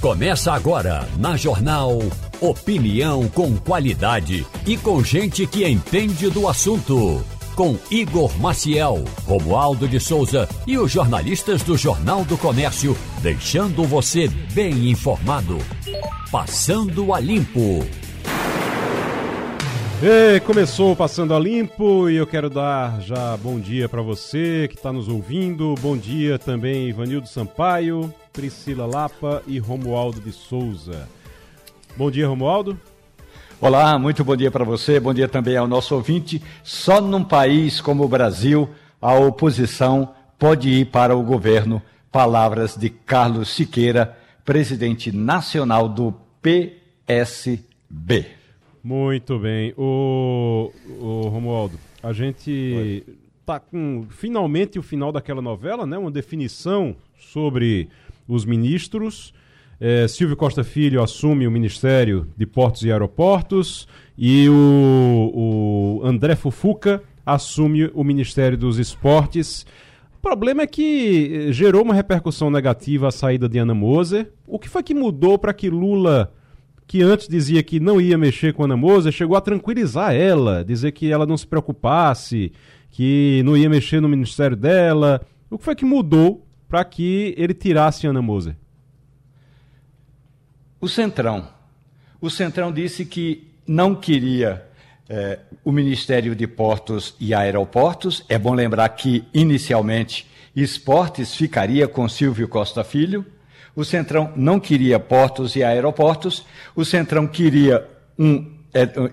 Começa agora na Jornal Opinião com qualidade e com gente que entende do assunto. Com Igor Maciel, Romualdo de Souza e os jornalistas do Jornal do Comércio, deixando você bem informado. Passando a Limpo. E começou Passando a Limpo e eu quero dar já bom dia para você que está nos ouvindo. Bom dia também Ivanildo Sampaio, Priscila Lapa e Romualdo de Souza. Bom dia, Romualdo. Olá, muito bom dia para você, bom dia também ao nosso ouvinte. Só num país como o Brasil, a oposição pode ir para o governo. Palavras de Carlos Siqueira, presidente nacional do PSB. Muito bem. O, o Romualdo, a gente está com finalmente o final daquela novela, né? Uma definição sobre os ministros. É, Silvio Costa Filho assume o Ministério de Portos e Aeroportos e o, o André Fufuca assume o Ministério dos Esportes. O problema é que eh, gerou uma repercussão negativa a saída de Ana Moser. O que foi que mudou para que Lula, que antes dizia que não ia mexer com Ana Moser, chegou a tranquilizar ela, dizer que ela não se preocupasse, que não ia mexer no ministério dela? O que foi que mudou para que ele tirasse Ana Moser? O Centrão. O Centrão disse que não queria eh, o Ministério de Portos e Aeroportos. É bom lembrar que, inicialmente, Esportes ficaria com Silvio Costa Filho. O Centrão não queria portos e aeroportos. O Centrão queria um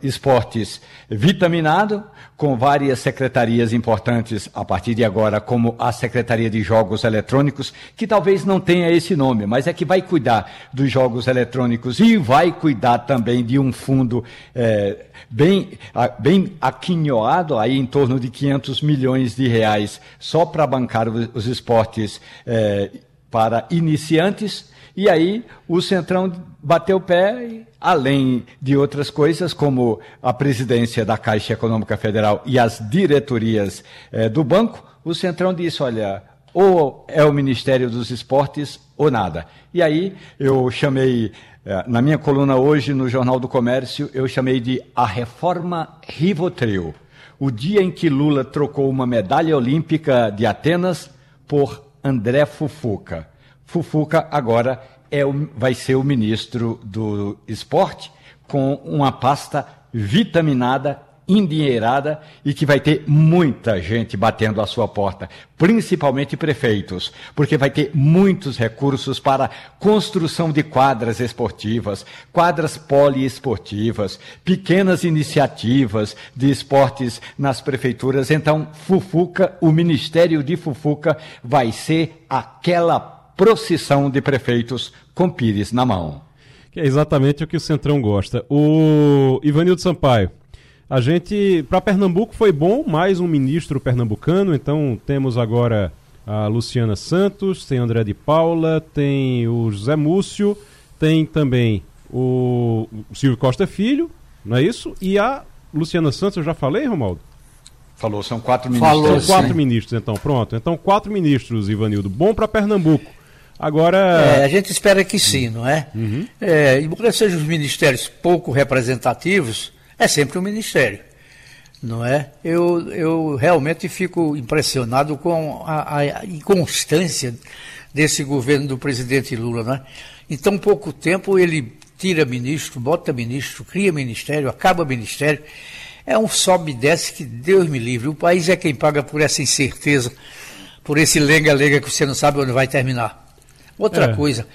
esportes vitaminado, com várias secretarias importantes a partir de agora, como a Secretaria de Jogos Eletrônicos, que talvez não tenha esse nome, mas é que vai cuidar dos jogos eletrônicos e vai cuidar também de um fundo é, bem, bem aquinhoado, aí em torno de 500 milhões de reais, só para bancar os esportes é, para iniciantes e aí o Centrão bateu o pé, além de outras coisas, como a presidência da Caixa Econômica Federal e as diretorias eh, do banco, o Centrão disse: olha, ou é o Ministério dos Esportes ou nada. E aí eu chamei, eh, na minha coluna hoje no Jornal do Comércio, eu chamei de a reforma Rivotril. O dia em que Lula trocou uma medalha olímpica de Atenas por André Fufuca. Fufuca agora é o, vai ser o ministro do esporte com uma pasta vitaminada, endinheirada e que vai ter muita gente batendo à sua porta, principalmente prefeitos, porque vai ter muitos recursos para construção de quadras esportivas, quadras poliesportivas, pequenas iniciativas de esportes nas prefeituras. Então, Fufuca, o Ministério de Fufuca vai ser aquela procissão de prefeitos com pires na mão. Que é exatamente o que o Centrão gosta. O Ivanildo Sampaio, a gente, para Pernambuco foi bom, mais um ministro pernambucano, então temos agora a Luciana Santos, tem André de Paula, tem o José Múcio, tem também o Silvio Costa Filho, não é isso? E a Luciana Santos, eu já falei, Romaldo? Falou, são quatro ministros. Falou, são quatro ministros, então, pronto. Então, quatro ministros, Ivanildo. Bom para Pernambuco. Agora. É, a gente espera que sim, não é? Uhum. é? Embora sejam os ministérios pouco representativos, é sempre um ministério, não é? Eu, eu realmente fico impressionado com a, a inconstância desse governo do presidente Lula, não é? Em tão pouco tempo ele tira ministro, bota ministro, cria ministério, acaba ministério. É um sobe e desce que Deus me livre. O país é quem paga por essa incerteza, por esse lenga-lenga que você não sabe onde vai terminar. Outra é. coisa,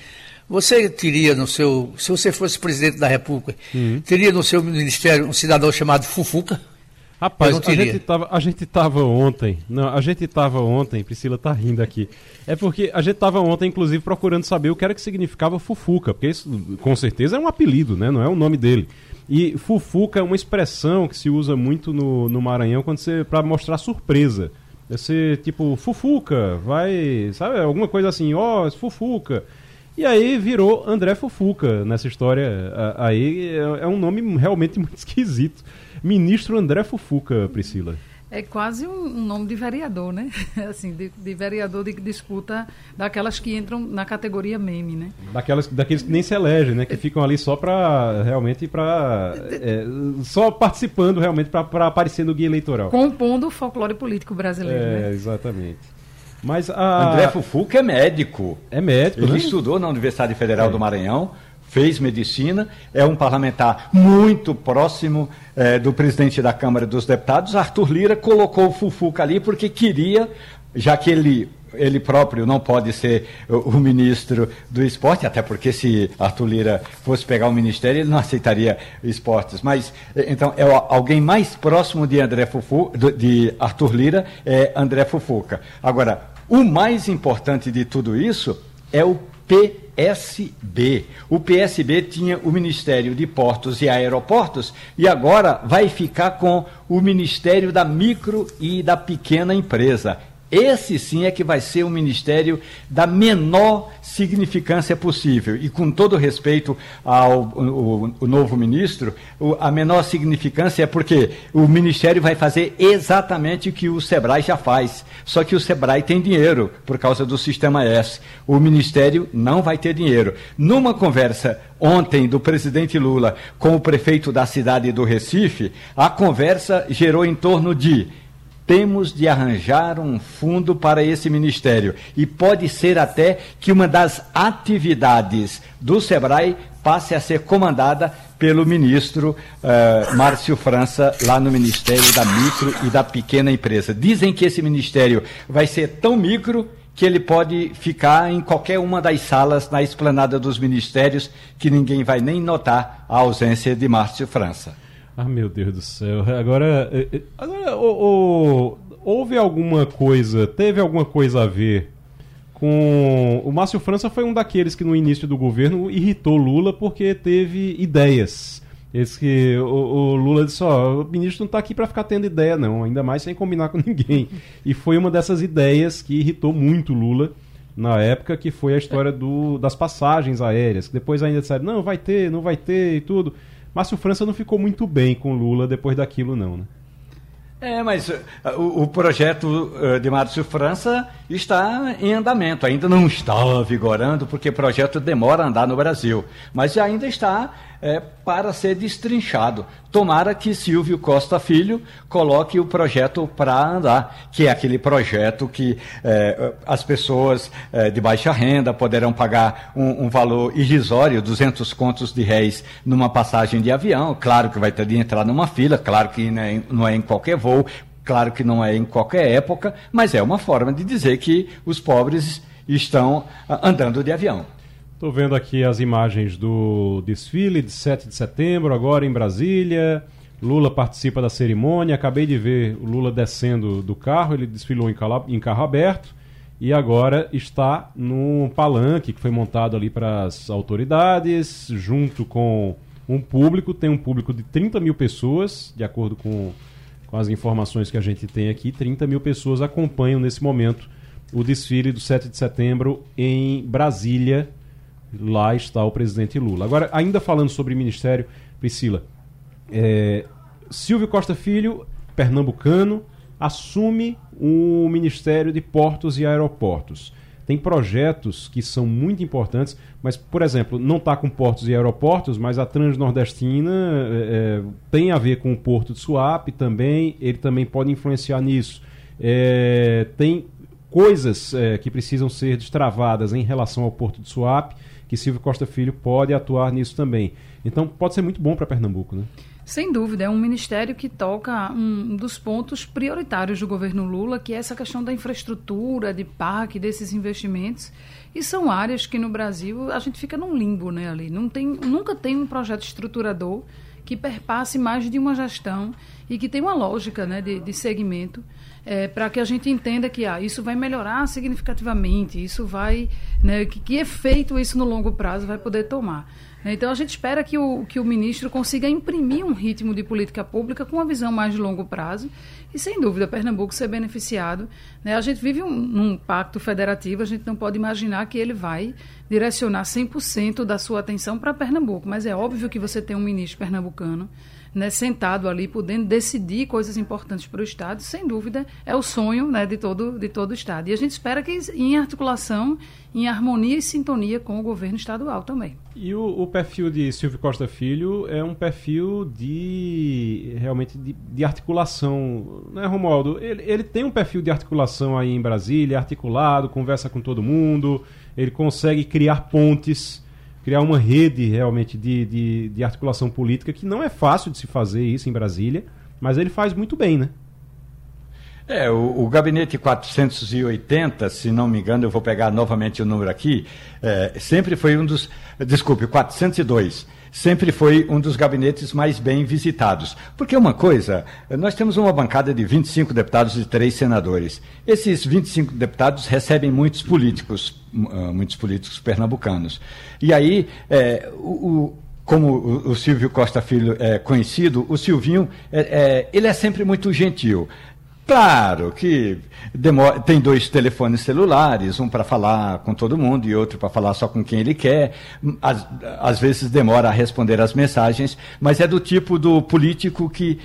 você teria no seu, se você fosse presidente da República, uhum. teria no seu ministério um cidadão chamado Fufuca? Rapaz, a gente, tava, a gente tava ontem, não, a gente tava ontem, Priscila tá rindo aqui, é porque a gente tava ontem, inclusive, procurando saber o que era que significava Fufuca, porque isso, com certeza, é um apelido, né, não é o nome dele. E Fufuca é uma expressão que se usa muito no, no Maranhão quando você para mostrar surpresa. Ser tipo, Fufuca, vai, sabe, alguma coisa assim, ó, oh, Fufuca. E aí virou André Fufuca nessa história. Aí é, é um nome realmente muito esquisito. Ministro André Fufuca, Priscila. É quase um, um nome de vereador, né? assim, de, de, vereador de disputa daquelas que entram na categoria meme, né? Daquelas, daqueles que nem se elegem, né? Que ficam ali só para realmente para é, só participando realmente para aparecer no guia eleitoral. Compondo o folclore político brasileiro. É, né? exatamente. Mas a... André Fufuca é médico. É médico. Ele né? estudou na Universidade Federal é. do Maranhão fez medicina, é um parlamentar muito próximo é, do presidente da Câmara dos Deputados. Arthur Lira colocou o Fufuca ali porque queria, já que ele ele próprio não pode ser o, ministro do esporte, até porque se Arthur Lira fosse pegar o ministério, ele não aceitaria esportes. Mas, eh, então, é alguém mais próximo de André Fufu, de Arthur Lira, é André Fufuca. Agora, o mais importante de tudo isso é o PSB. O PSB tinha o Ministério de Portos e Aeroportos e agora vai ficar com o Ministério da Micro e da Pequena Empresa. Esse sim é que vai ser o ministério da menor significância possível. E com todo respeito ao o, o novo ministro, o, a menor significância é porque o ministério vai fazer exatamente o que o Sebrae já faz. Só que o Sebrae tem dinheiro por causa do sistema S. O ministério não vai ter dinheiro. Numa conversa ontem do presidente Lula com o prefeito da cidade do Recife, a conversa gerou em torno de temos de arranjar um fundo para esse ministério. E pode ser até que uma das atividades do SEBRAE passe a ser comandada pelo ministro uh, Márcio França, lá no Ministério da Micro e da Pequena Empresa. Dizem que esse ministério vai ser tão micro que ele pode ficar em qualquer uma das salas na esplanada dos ministérios, que ninguém vai nem notar a ausência de Márcio França. Ah, meu Deus do céu. Agora, eh, eh, agora o, o, houve alguma coisa, teve alguma coisa a ver com. O Márcio França foi um daqueles que no início do governo irritou Lula porque teve ideias. Esse que o, o Lula disse: Ó, o ministro não está aqui para ficar tendo ideia, não, ainda mais sem combinar com ninguém. E foi uma dessas ideias que irritou muito Lula na época, que foi a história do, das passagens aéreas. Que depois ainda disseram: não, vai ter, não vai ter e tudo. Márcio França não ficou muito bem com Lula depois daquilo, não, né? É, mas uh, o, o, projeto uh, de Márcio França está em andamento, ainda não está vigorando, porque o projeto demora a andar no Brasil, mas ainda está é, para ser destrinchado. Tomara que Silvio Costa Filho coloque o projeto para andar, que é aquele projeto que as pessoas de baixa renda poderão pagar um, um, valor irrisório, 200 contos de réis numa passagem de avião. Claro que vai ter de entrar numa fila, claro que não é, não é em qualquer voo, claro que não é em qualquer época, mas é uma forma de dizer que os pobres estão andando de avião. Estou vendo aqui as imagens do desfile de 7 de setembro, agora em Brasília. Lula participa da cerimônia. Acabei de ver o Lula descendo do carro, ele desfilou em carro aberto e agora está no palanque que foi montado ali para as autoridades, junto com um público. Tem um público de 30 mil pessoas, de acordo com, com as informações que a gente tem aqui. 30 mil pessoas acompanham nesse momento o desfile do 7 de setembro em Brasília lá está o presidente Lula. Agora, ainda falando sobre ministério, Priscila, é, Silvio Costa Filho, pernambucano, assume o Ministério de Portos e Aeroportos. Tem projetos que são muito importantes, mas, por exemplo, não está com portos e aeroportos, mas a Transnordestina é, é, tem a ver com o Porto de Suape também, ele também pode influenciar nisso. É, tem coisas é, que precisam ser destravadas em relação ao Porto de Suape que Silvio Costa Filho pode atuar nisso também. Então pode ser muito bom para Pernambuco, né? Sem dúvida, é um ministério que toca um dos pontos prioritários do governo Lula, que é essa questão da infraestrutura, de parque, desses investimentos. E são áreas que no Brasil a gente fica num limbo, né, ali. Não tem, nunca tem um projeto estruturador que perpasse mais de uma gestão e que tem uma lógica né, de, de segmento é, para que a gente entenda que ah, isso vai melhorar significativamente, isso vai Né? Que, que efeito isso no longo prazo vai poder tomar? Então a gente espera que o, que o ministro consiga imprimir um ritmo de política pública com uma visão mais de longo prazo e, sem dúvida, Pernambuco ser beneficiado. Né? A gente vive um, num pacto federativo, a gente não pode imaginar que ele vai direcionar 100% da sua atenção para Pernambuco, mas é óbvio que você tem um ministro pernambucano né, sentado ali, podendo decidir coisas importantes para o Estado, sem dúvida, é o sonho né, de, todo, de todo o Estado. E a gente espera que em articulação, em harmonia e sintonia com o governo estadual também. E o, o perfil de Silvio Costa Filho é um perfil de realmente de, de articulação, né, Romualdo? Ele, ele tem um perfil de articulação aí em Brasília, articulado, conversa com todo mundo, ele consegue criar pontes criar uma rede realmente de, de, de, articulação política que não é fácil de se fazer isso em Brasília, mas ele faz muito bem, né? É, o, o gabinete 480, se não me engano, eu vou pegar novamente o número aqui, é, sempre foi um dos. Desculpe, 402 sempre foi um dos gabinetes mais bem visitados. Porque uma coisa, nós temos uma bancada de 25 deputados e três senadores. Esses 25 deputados recebem muitos políticos, ah, muitos políticos pernambucanos. E aí, é, o, como o, Silvio Costa Filho é conhecido, o Silvinho, é, é, ele é sempre muito gentil. Claro que demora, tem dois telefones celulares, um para falar com todo mundo e outro para falar só com quem ele quer. Às, às vezes demora a responder as mensagens, mas é do tipo do político que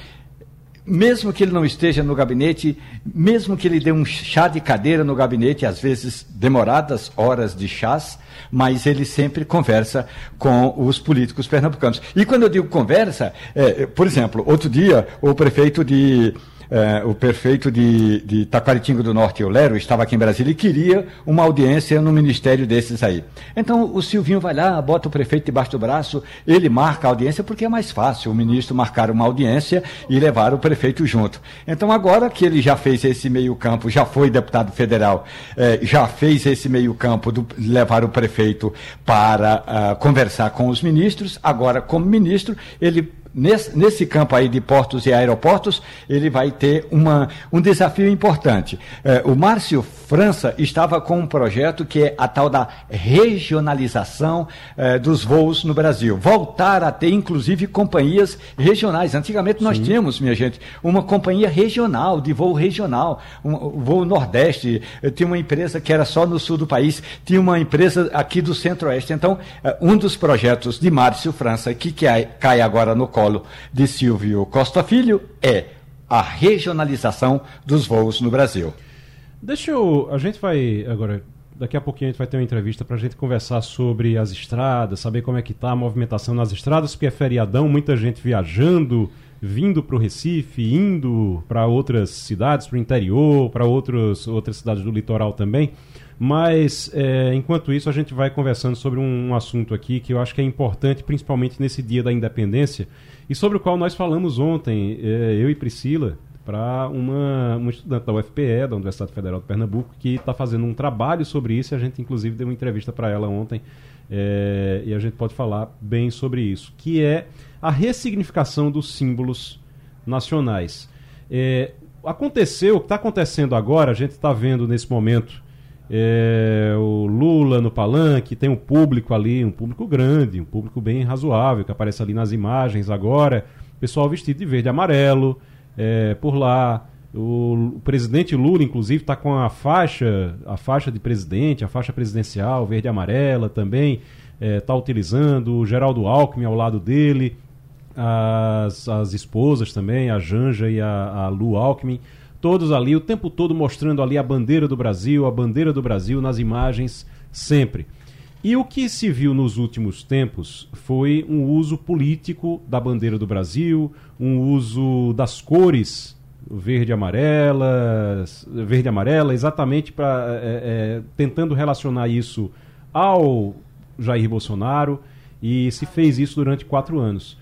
mesmo que ele não esteja no gabinete, mesmo que ele dê um chá de cadeira no gabinete, às vezes demoradas horas de chás, mas ele sempre conversa com os políticos pernambucanos. E quando eu digo conversa, é, por exemplo, outro dia o prefeito de é, o prefeito de, de Taquaritinga do Norte, o Lero, estava aqui em Brasília e queria uma audiência no ministério desses aí. Então o Silvinho vai lá, bota o prefeito debaixo do braço, ele marca a audiência porque é mais fácil o ministro marcar uma audiência e levar o prefeito junto. Então agora que ele já fez esse meio campo, já foi deputado federal, é, já fez esse meio campo do levar o prefeito para uh, conversar com os ministros, agora como ministro ele nesse, nesse campo aí de portos e aeroportos, ele vai ter uma, um desafio importante. É, o Márcio França estava com um projeto que é a tal da regionalização é, dos voos no Brasil. Voltar a ter, inclusive, companhias regionais. Antigamente nós Sim. tínhamos, minha gente, uma companhia regional, de voo regional, um, voo Nordeste. Tinha uma empresa que era só no sul do país, tinha uma empresa aqui do Centro-Oeste. Então, é, um dos projetos de Márcio França, que, que cai agora no colo colo de Silvio Costa Filho é a regionalização dos voos no Brasil. Deixa eu. A gente vai. Agora, daqui a pouquinho a gente vai ter uma entrevista para a gente conversar sobre as estradas, saber como é que está a movimentação nas estradas, porque é feriadão, muita gente viajando, vindo para o Recife, indo para outras cidades, para o interior, para outras cidades do litoral também. Mas, é, enquanto isso, a gente vai conversando sobre um, um assunto aqui que eu acho que é importante, principalmente nesse dia da independência, e sobre o qual nós falamos ontem, é, eu e Priscila, para uma, uma estudante da UFPE, da Universidade Federal de Pernambuco, que está fazendo um trabalho sobre isso. A gente, inclusive, deu uma entrevista para ela ontem é, e a gente pode falar bem sobre isso, que é a ressignificação dos símbolos nacionais. É, aconteceu, o que está acontecendo agora, a gente está vendo nesse momento é, o Lula no palanque, tem um público ali, um público grande, um público bem razoável, que aparece ali nas imagens agora, pessoal vestido de verde e amarelo é, por lá. O, o, presidente Lula, inclusive, está com a faixa, a faixa de presidente, a faixa presidencial, verde e amarela também, está é, tá utilizando, o Geraldo Alckmin ao lado dele, as, as esposas também, a Janja e a, a Lu Alckmin todos ali, o tempo todo mostrando ali a bandeira do Brasil, a bandeira do Brasil nas imagens, sempre. E o que se viu nos últimos tempos foi um uso político da bandeira do Brasil, um uso das cores verde amarela, verde amarela, exatamente para é, é, tentando relacionar isso ao Jair Bolsonaro e se fez isso durante quatro anos.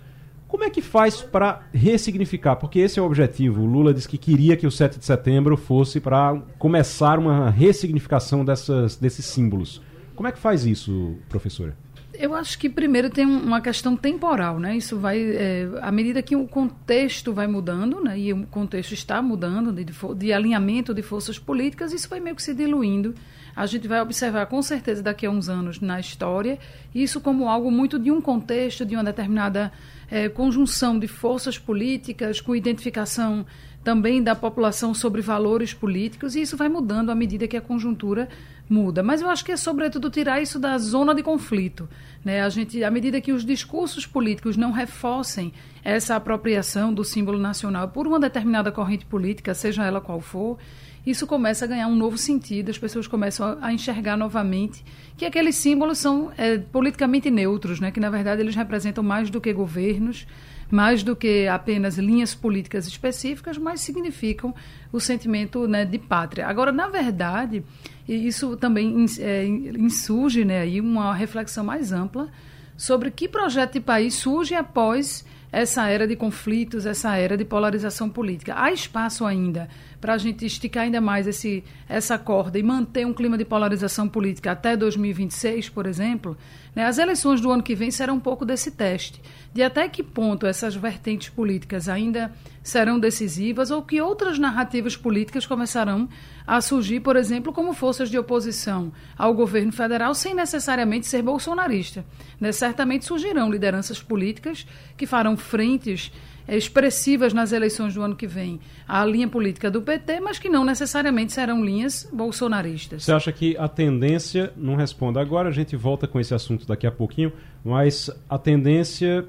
Como é que faz para ressignificar? Porque esse é o objetivo. O Lula disse que queria que o 7 de setembro fosse para começar uma ressignificação dessas, desses símbolos. Como é que faz isso, professora? Eu acho que primeiro tem uma questão temporal, né? Isso vai, é, à medida que o contexto vai mudando, né? E o contexto está mudando de, de alinhamento de forças políticas, isso vai meio que se diluindo. A gente vai observar com certeza daqui a uns anos na história isso como algo muito de um contexto, de uma determinada é, conjunção de forças políticas, com identificação também da população sobre valores políticos, e isso vai mudando à medida que a conjuntura muda. Mas eu acho que é sobretudo tirar isso da zona de conflito. Né? A gente, à medida que os discursos políticos não reforcem essa apropriação do símbolo nacional por uma determinada corrente política, seja ela qual for, isso começa a ganhar um novo sentido, as pessoas começam a, enxergar novamente que aqueles símbolos são é, politicamente neutros, né? que na verdade eles representam mais do que governos, mais do que apenas linhas políticas específicas, mas significam o sentimento né, de pátria. Agora, na verdade, isso também é, insurge né, aí uma reflexão mais ampla sobre que projeto de país surge após essa era de conflitos, essa era de polarização política. Há espaço ainda para a gente esticar ainda mais esse, essa corda e manter um clima de polarização política até 2026, por exemplo? Né? As eleições do ano que vem serão um pouco desse teste, de até que ponto essas vertentes políticas ainda serão decisivas ou que outras narrativas políticas começarão a surgir, por exemplo, como forças de oposição ao governo federal, sem necessariamente ser bolsonarista. Né? Certamente surgirão lideranças políticas que farão frentes expressivas nas eleições do ano que vem à linha política do PT, mas que não necessariamente serão linhas bolsonaristas. Você acha que a tendência, não responda agora, a gente volta com esse assunto daqui a pouquinho, mas a tendência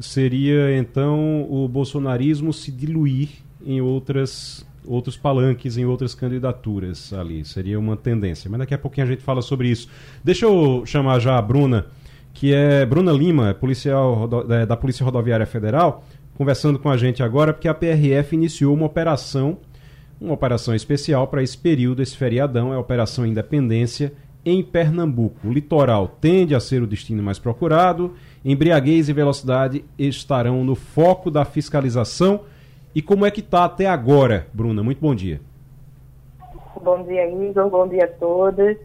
seria então o bolsonarismo se diluir em outras outros palanques em outras candidaturas ali. Seria uma tendência. Mas daqui a pouquinho a gente fala sobre isso. Deixa eu chamar já a Bruna, que é Bruna Lima, policial é, da Polícia Rodoviária Federal, conversando com a gente agora, porque a PRF iniciou uma operação, uma operação especial para esse período, esse feriadão, é a Operação Independência, em Pernambuco. O litoral tende a ser o destino mais procurado, embriaguez e velocidade estarão no foco da fiscalização e como é que está até agora, Bruna? Muito bom dia. Bom dia, Igor. Bom dia a todos.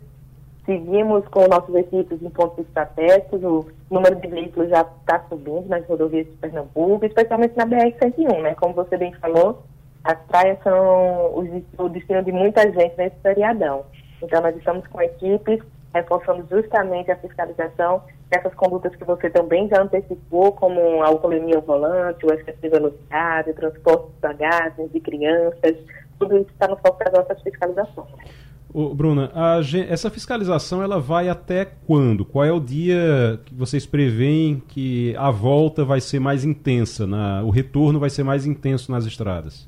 Seguimos com nossos equipes em pontos estratégicos. O número de veículos já está subindo nas rodovias de Pernambuco, especialmente na BR-101, né? Como você bem falou, as praias são o destino de muita gente nesse feriadão. Então, nós estamos com equipes reforçando justamente a fiscalização dessas condutas que você também já antecipou, como a alcoolemia ao volante, o excesso de velocidade, o transporte de bagagens, de crianças, tudo isso está no foco das nossas fiscalizações. Ô, Bruna, a, essa fiscalização ela vai até quando? Qual é o dia que vocês preveem que a volta vai ser mais intensa, na, o retorno vai ser mais intenso nas estradas?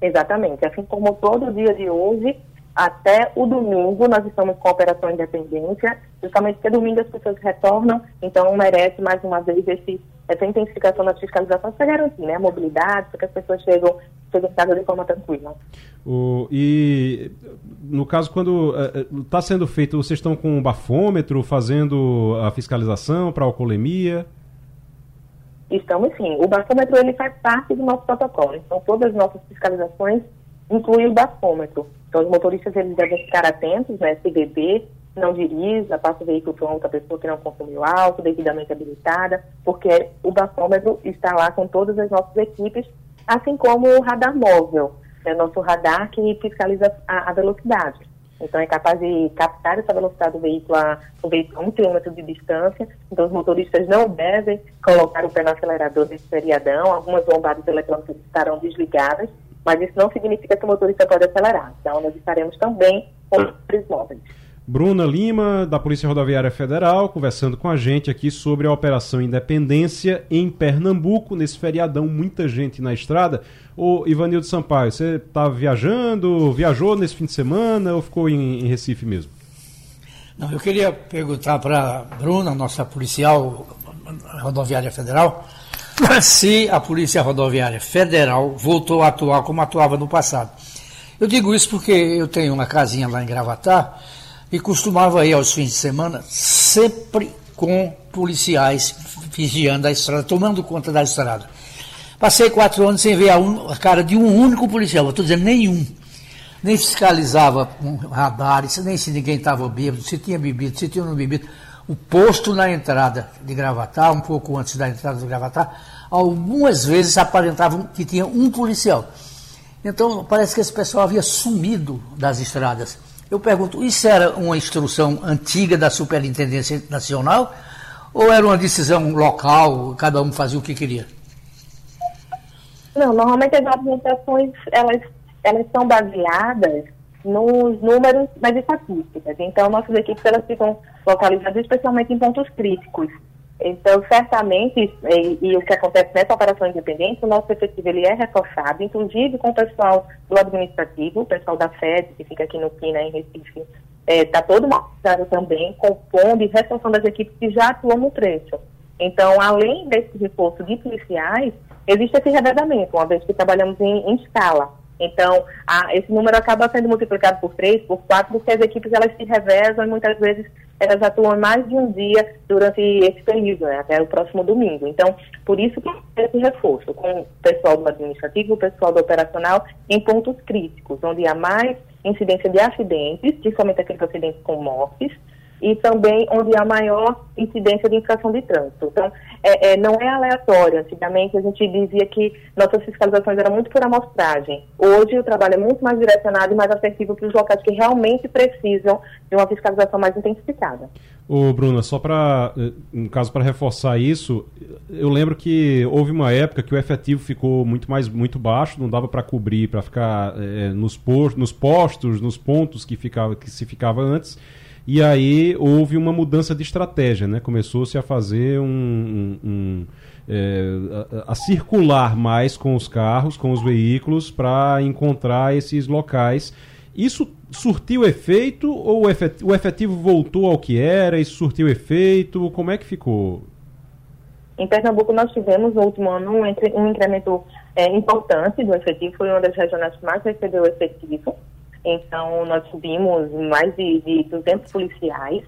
Exatamente. Assim como todo dia de hoje, até o domingo nós estamos com a Operação Independência, justamente porque domingo as pessoas retornam, então merece mais uma vez esse, essa intensificação das fiscalizações para garantir né, a mobilidade, para que as pessoas chegam, chegam em casa de forma tranquila. O, e no caso, quando está eh, uh, sendo feito, vocês estão com um bafômetro fazendo a fiscalização para alcoolemia? Estamos sim. O bafômetro ele faz parte do nosso protocolo. Então, todas as nossas fiscalizações incluem o bafômetro. Então, os motoristas eles devem ficar atentos, né? Se beber, não dirija, passa o veículo para outra pessoa que não consumiu álcool, devidamente habilitada, porque o bafômetro está lá com todas as nossas equipes, assim como o radar móvel, né? nosso radar que fiscaliza a, a, velocidade. Então, é capaz de captar essa velocidade do veículo a, um, veículo a um quilômetro de distância. Então, os motoristas não devem colocar o pé no acelerador nesse feriadão. Algumas bombadas eletrônicas estarão desligadas mas isso não significa que o motorista pode acelerar. Então, nós estaremos também com os móveis. Bruna Lima, da Polícia Rodoviária Federal, conversando com a gente aqui sobre a Operação Independência em Pernambuco, nesse feriadão, muita gente na estrada. Ô Ivanildo Sampaio, você está viajando, viajou nesse fim de semana ou ficou em, em Recife mesmo? Não, eu queria perguntar para a Bruna, nossa policial rodoviária federal, se a Polícia Rodoviária Federal voltou a atuar como atuava no passado. Eu digo isso porque eu tenho uma casinha lá em Gravatar e costumava ir aos fins de semana sempre com policiais vigiando a estrada, tomando conta da estrada. Passei quatro anos sem ver a, un... a cara de um único policial, estou dizendo nenhum. Nem fiscalizava com radares, nem se ninguém estava bêbado, se tinha bebido, se tinha não bebido. O posto na entrada de Gravatar, um pouco antes da entrada de Gravatar, algumas vezes aparentavam que tinha um policial. Então, parece que esse pessoal havia sumido das estradas. Eu pergunto, isso era uma instrução antiga da Superintendência Nacional ou era uma decisão local, cada um fazia o que queria? Não, normalmente as argumentações, elas, elas são baseadas nos números das estatísticas. Então, nossas equipes elas ficam localizadas especialmente em pontos críticos. Então, certamente, e, e, o que acontece nessa operação independente, o nosso efetivo ele é reforçado, inclusive com o pessoal do administrativo, o pessoal da FED, que fica aqui no Quina, em Recife, está é, todo mobilizado também, compondo e reforçando as equipes que já atuam no trecho. Então, além desse reforço de policiais, existe esse revezamento, uma vez que trabalhamos em, em escala. Então, a, esse número acaba sendo multiplicado por três, por quatro, porque as equipes elas se revezam e muitas vezes elas atuam mais de um dia durante esse período, né, até o próximo domingo. Então, por isso que esse reforço com o pessoal do administrativo, o pessoal do operacional, em pontos críticos, onde há mais incidência de acidentes, principalmente aqueles acidentes com mortes, e também onde há maior incidência de infração de trânsito. Então, é, é, não é aleatório. Antigamente a gente dizia que nossas fiscalizações eram muito por amostragem. Hoje o trabalho é muito mais direcionado e mais assertivo para os locais que realmente precisam de uma fiscalização mais intensificada. Ô, Bruna, só para, eh, no caso, para reforçar isso, eu lembro que houve uma época que o efetivo ficou muito mais muito baixo, não dava para cobrir, para ficar é, nos, postos, nos postos, nos pontos que, ficava, que se ficava antes. E aí houve uma mudança de estratégia, né? Começou-se a fazer um, um, um é, a, a, circular mais com os carros, com os veículos, para encontrar esses locais. Isso surtiu efeito ou o efetivo voltou ao que era? Isso surtiu efeito? Como é que ficou? Em Pernambuco, nós tivemos no último ano um, um incremento é, importante do efetivo, foi uma das regionais que mais recebeu efetivo. Então, nós subimos mais de, de 200 policiais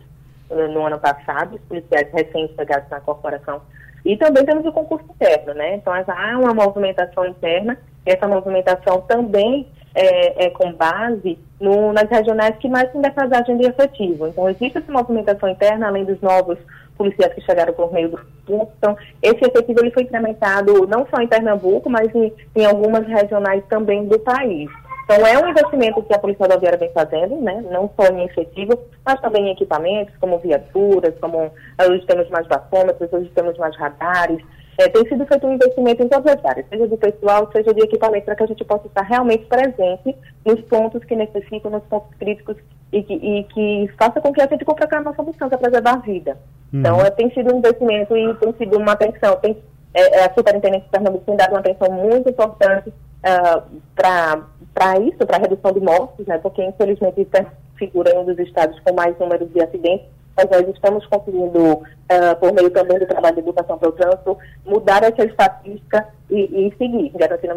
uh, no ano passado, policiais recém-chegados na corporação. E também temos o concurso interno, né? Então, há uma movimentação interna, e essa movimentação também é, é com base no, nas regionais que mais têm defasagem de efetivo. Então, existe essa movimentação interna, além dos novos policiais que chegaram por meio do então, esse efetivo ele foi incrementado não só em Pernambuco, mas em, em algumas regionais também do país. Então, é um investimento que a Polícia Rodoviária vem fazendo, né? não só em efetivo, mas também em equipamentos, como viaturas, como hoje temos mais bafômetros, hoje temos mais radares. É, tem sido feito um investimento em todas as áreas, seja de pessoal, seja de equipamento, para que a gente possa estar realmente presente nos pontos que necessitam, nos pontos críticos, e que, e que faça com que a gente cumpra com a nossa missão, que é preservar a vida. Uhum. Então, é, tem sido um investimento e tem sido uma atenção. Tem, é, a Superintendência de Pernambuco tem dado uma atenção muito importante uh, para isso, para a redução de mortes, né, porque infelizmente é figura um dos estados com mais números de acidentes, mas nós estamos conseguindo, uh, por meio também do trabalho de educação para o trânsito, mudar essa estatística e, e seguir, garantindo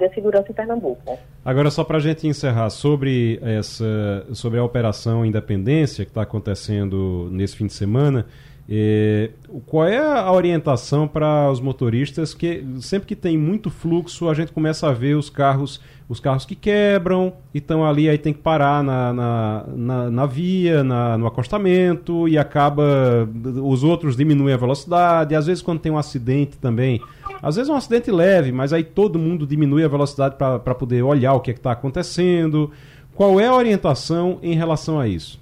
e a segurança em Pernambuco. Agora, só para a gente encerrar, sobre, essa, sobre a Operação Independência que está acontecendo nesse fim de semana, é, qual é a orientação para os motoristas? Que sempre que tem muito fluxo a gente começa a ver os carros os carros que quebram e estão ali aí tem que parar na, na, na, na via na, no acostamento e acaba os outros diminuem a velocidade. Às vezes quando tem um acidente também às vezes é um acidente leve mas aí todo mundo diminui a velocidade para poder olhar o que é está acontecendo. Qual é a orientação em relação a isso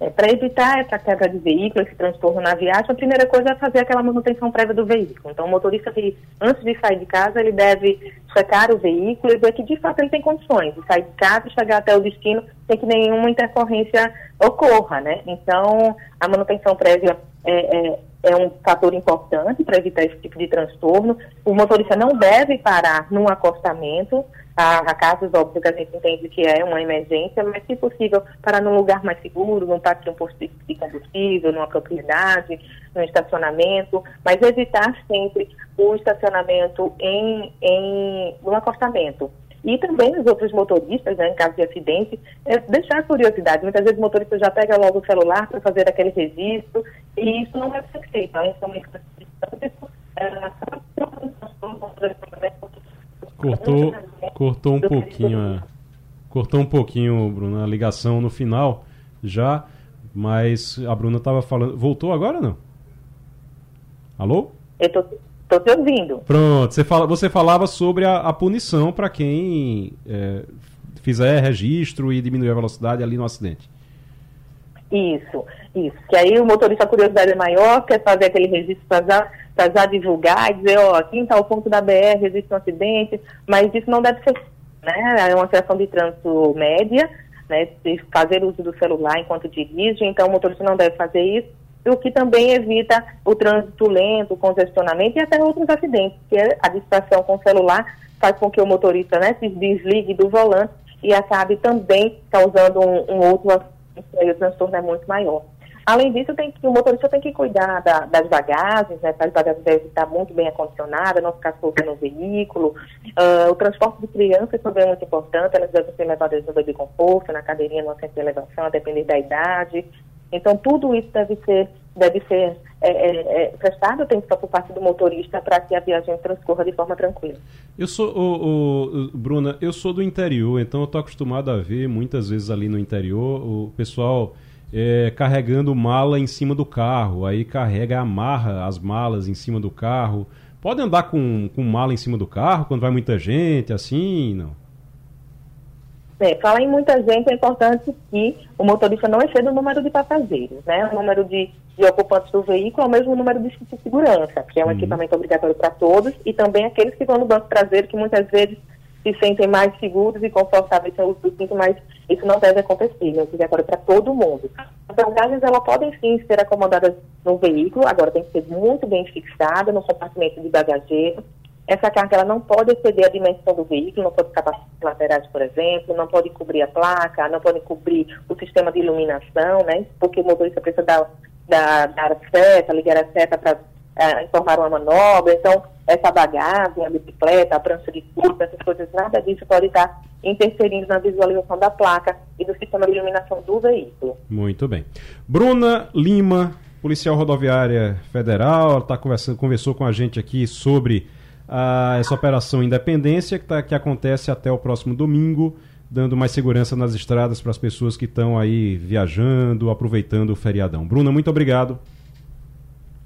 é, para evitar essa quebra de veículo, esse transtorno na viagem, a primeira coisa é fazer aquela manutenção prévia do veículo. Então, o motorista, que, antes de sair de casa, ele deve checar o veículo e ver que, de fato, ele tem condições de sair de casa e chegar até o destino sem que nenhuma intercorrência ocorra, né? Então, a manutenção prévia é, é, é um fator importante para evitar esse tipo de transtorno. O motorista não deve parar num acostamento, a, a casos óbvios que a gente entende que é uma emergência, mas se possível para num lugar mais seguro, num parque de um posto de combustível, numa propriedade, num estacionamento, mas evitar sempre o estacionamento em, em no acostamento. E também os outros motoristas, né, em caso de acidente, é deixar a curiosidade. Muitas vezes o motorista já pega logo o celular para fazer aquele registro, e isso não é ser feito. Né? Então, Cortou, cortou um pouquinho, a, cortou um pouquinho, Bruno, a ligação no final já, Mas a Bruna estava falando. Voltou agora ou não? Alô? Eu tô, tô te ouvindo. Pronto, você, fala, você falava sobre a, a punição para quem é, fizer registro e diminuir a velocidade ali no acidente. Isso, isso. Que aí o motorista, a curiosidade é maior, quer fazer aquele registro para já, já divulgar e dizer, ó, aqui em tal ponto da BR existe um acidente, mas isso não deve ser, né? É uma situação de trânsito média, né? De fazer uso do celular enquanto dirige, então o motorista não deve fazer isso, o que também evita o trânsito lento, o congestionamento e até outros acidentes, que a distração com o celular faz com que o motorista né, se desligue do volante e acabe também causando um, um outro acidente o transtorno é muito maior. Além disso, tem que, o motorista tem que cuidar da, das bagagens, né? As bagagens devem estar muito bem acondicionadas, não ficar solta no veículo. Uh, o transporte de crianças também é muito importante, elas devem ser levadas no de conforto, na cadeirinha, no centro de elevação, a depender da idade. Então, tudo isso deve ser, deve ser é, é, é, prestado atenção por parte do motorista para que a viagem transcorra de forma tranquila. Eu sou, o, Bruna, eu sou do interior, então eu estou acostumado a ver muitas vezes ali no interior o pessoal é, carregando mala em cima do carro, aí carrega, amarra as malas em cima do carro. Pode andar com, com mala em cima do carro quando vai muita gente, assim, não? É, fala em muita gente, é importante que o motorista não exceda o número de passageiros, né? O número de, de ocupantes do veículo é o mesmo número de segurança, que é um uhum. equipamento obrigatório para todos, e também aqueles que vão no banco traseiro, que muitas vezes se sentem mais seguros e confortáveis sem o uso do cinto, mas isso não deve acontecer, é obrigatório para todo mundo. As bagagens, elas podem sim ser acomodadas no veículo, agora tem que ser muito bem fixada no compartimento de bagageiro, essa carga ela não pode exceder a dimensão do veículo, não pode ficar laterais, por exemplo, não pode cobrir a placa, não pode cobrir o sistema de iluminação, né? Porque o motorista precisa dar, dar, dar seta, ligar a seta para é, informar uma manobra. Então, essa bagagem, a bicicleta, a prancha de curva, essas coisas, nada disso pode estar interferindo na visualização da placa e do sistema de iluminação do veículo. Muito bem. Bruna Lima, policial rodoviária federal, está conversando, conversou com a gente aqui sobre a, essa operação Independência, que, tá, que acontece até o próximo domingo, dando mais segurança nas estradas para as pessoas que estão aí viajando, aproveitando o feriadão. Bruna, muito obrigado.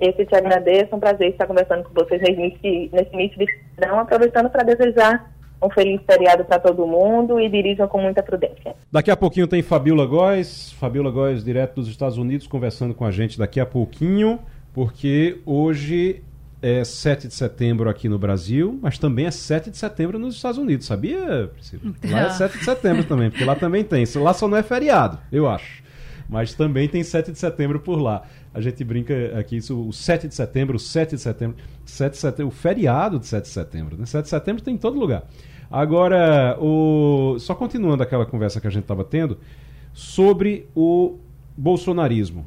Eu que te agradeço, é um prazer estar conversando com vocês nesse, nesse início de feriadão, aproveitando para desejar um feliz feriado para todo mundo e dirijam com muita prudência. Daqui a pouquinho tem Fabiola Góes, Fabiola Góes direto dos Estados Unidos, conversando com a gente daqui a pouquinho, porque hoje é 7 de setembro aqui no Brasil, mas também é 7 de setembro nos Estados Unidos, sabia, Priscila? Lá é 7 de setembro também, porque lá também tem. Lá só não é feriado, eu acho. Mas também tem 7 de setembro por lá. A gente brinca aqui, isso, o 7 de setembro, o 7 de setembro, 7 de setembro, o feriado de 7 de setembro. Né? 7 de setembro tem em todo lugar. Agora, o... só continuando aquela conversa que a gente estava tendo sobre o bolsonarismo.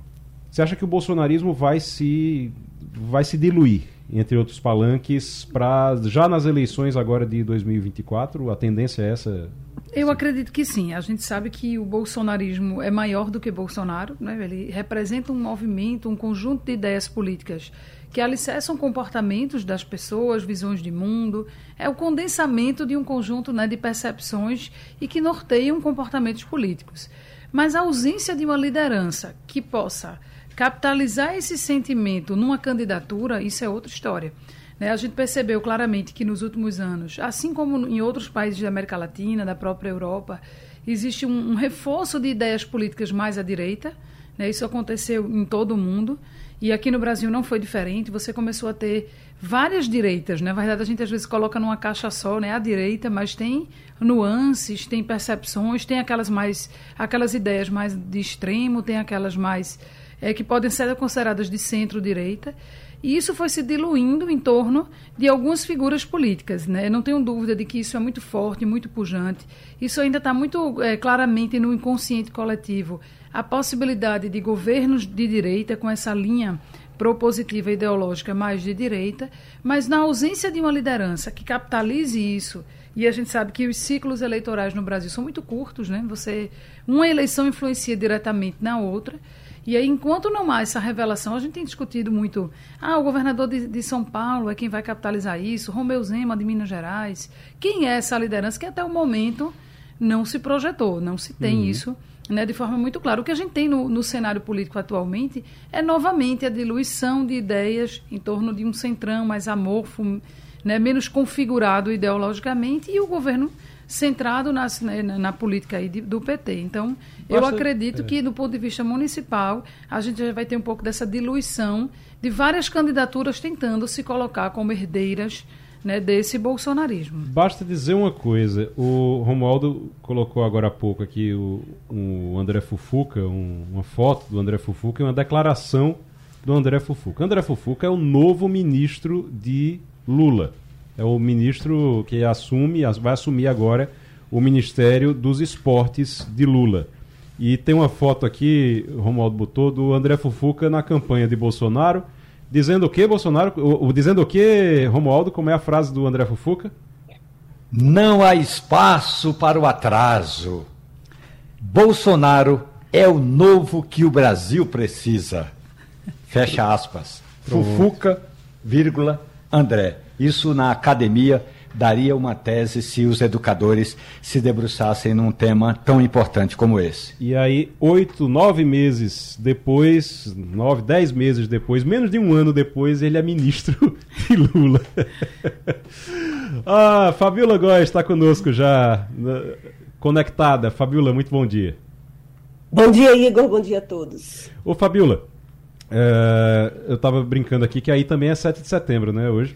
Você acha que o bolsonarismo vai se, vai se diluir? Entre outros palanques, para já nas eleições agora de 2024? A tendência é essa? Eu acredito que sim. A gente sabe que o bolsonarismo é maior do que Bolsonaro. Né? Ele representa um movimento, um conjunto de ideias políticas que alicerçam comportamentos das pessoas, visões de mundo. É o condensamento de um conjunto né, de percepções e que norteiam comportamentos políticos. Mas a ausência de uma liderança que possa capitalizar esse sentimento numa candidatura, isso é outra história. Né? A gente percebeu claramente que nos últimos anos, assim como em outros países da América Latina, da própria Europa, existe um, um reforço de ideias políticas mais à direita. Né? Isso aconteceu em todo o mundo. E aqui no Brasil não foi diferente. Você começou a ter várias direitas. Né? Na verdade, a gente às vezes coloca numa caixa só, né? A direita, mas tem nuances, tem percepções, tem aquelas mais, aquelas ideias mais de extremo, tem aquelas mais é, que podem ser consideradas de centro-direita. E isso foi se diluindo em torno de algumas figuras políticas. Né? Não tenho dúvida de que isso é muito forte, muito pujante. Isso ainda está muito é, claramente no inconsciente coletivo. A possibilidade de governos de direita com essa linha propositiva ideológica mais de direita, mas na ausência de uma liderança que capitalize isso, e a gente sabe que os ciclos eleitorais no Brasil são muito curtos, né? Você uma eleição influencia diretamente na outra. E aí, enquanto não há essa revelação, a gente tem discutido muito. Ah, o governador de, de São Paulo é quem vai capitalizar isso, Romeu Zema de Minas Gerais. Quem é essa liderança que até o momento não se projetou, não se tem uhum. isso né, de forma muito clara. O que a gente tem no, no, cenário político atualmente é novamente a diluição de ideias em torno de um centrão mais amorfo, né, menos configurado ideologicamente, e o governo centrado nas, né, na, na, política aí de, do PT. Então, eu Basta, acredito é. que, do ponto de vista municipal, a gente já vai ter um pouco dessa diluição de várias candidaturas tentando se colocar como herdeiras né, desse bolsonarismo. Basta dizer uma coisa, o Romualdo colocou agora há pouco aqui o, o André Fufuca, um, uma foto do André Fufuca e uma declaração do André Fufuca. André Fufuca é o novo ministro de Lula. É o ministro que assume, vai assumir agora o Ministério dos Esportes de Lula. E tem uma foto aqui, Romualdo botou, do André Fufuca na campanha de Bolsonaro Dizendo o que, Bolsonaro? O, o, dizendo o que, Romualdo? Como é a frase do André Fufuca? Não há espaço para o atraso. Bolsonaro é o novo que o Brasil precisa. Fecha aspas. Fufuca, vírgula, André. Isso na academia daria uma tese se os educadores se debruçassem num tema tão importante como esse. E aí, oito, nove meses depois, nove, dez meses depois, menos de um ano depois, ele é ministro de Lula. ah, Fabiola Góes está conosco já, conectada. Fabiola, muito bom dia. Bom dia, Igor. Bom dia a todos. Ô, Fabiola, é, eu estava brincando aqui que aí também é 7 de setembro, né, hoje?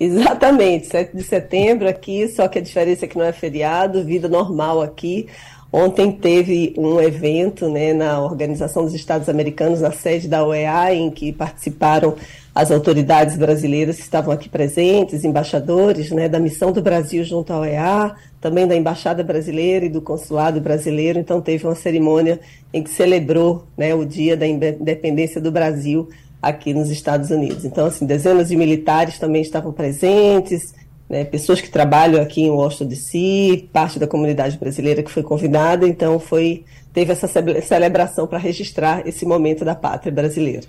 Exatamente, 7 de setembro aqui, só que a diferença é que não é feriado, vida normal aqui. Ontem teve um evento né, na Organização dos Estados Americanos, na sede da OEA, em que participaram as autoridades brasileiras que estavam aqui presentes, embaixadores né, da missão do Brasil junto à OEA, também da Embaixada Brasileira e do Consulado Brasileiro. Então, teve uma cerimônia em que celebrou né, o Dia da Independência do Brasil aqui nos Estados Unidos. Então, assim, dezenas de militares também estavam presentes, né, pessoas que trabalham aqui em Washington DC, parte da comunidade brasileira que foi convidada, então foi teve essa celebração para registrar esse momento da pátria brasileira.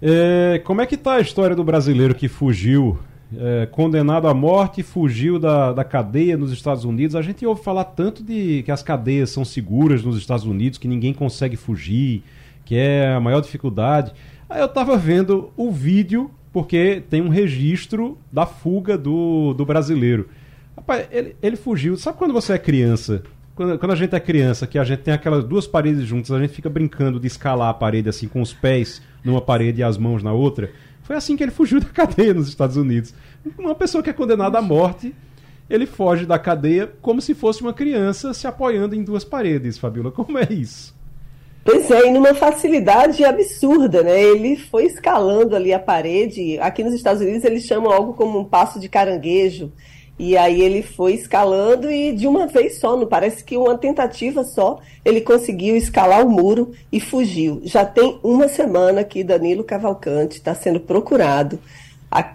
É, como é que está a história do brasileiro que fugiu, é, condenado à morte, fugiu da, da cadeia nos Estados Unidos? A gente ouve falar tanto de que as cadeias são seguras nos Estados Unidos, que ninguém consegue fugir, que é a maior dificuldade. Aí eu tava vendo o vídeo, porque tem um registro da fuga do, do brasileiro. Rapaz, ele, ele fugiu. Sabe quando você é criança? Quando, quando, a gente é criança, que a gente tem aquelas duas paredes juntas, a gente fica brincando de escalar a parede assim, com os pés numa parede e as mãos na outra. Foi assim que ele fugiu da cadeia nos Estados Unidos. Uma pessoa que é condenada à morte, ele foge da cadeia como se fosse uma criança se apoiando em duas paredes, Fabiola. Como é isso? Pois é, e numa facilidade absurda, né? Ele foi escalando ali a parede. Aqui nos Estados Unidos eles chamam algo como um passo de caranguejo. E aí ele foi escalando e de uma vez só, não parece que uma tentativa só, ele conseguiu escalar o muro e fugiu. Já tem uma semana que Danilo Cavalcante está sendo procurado.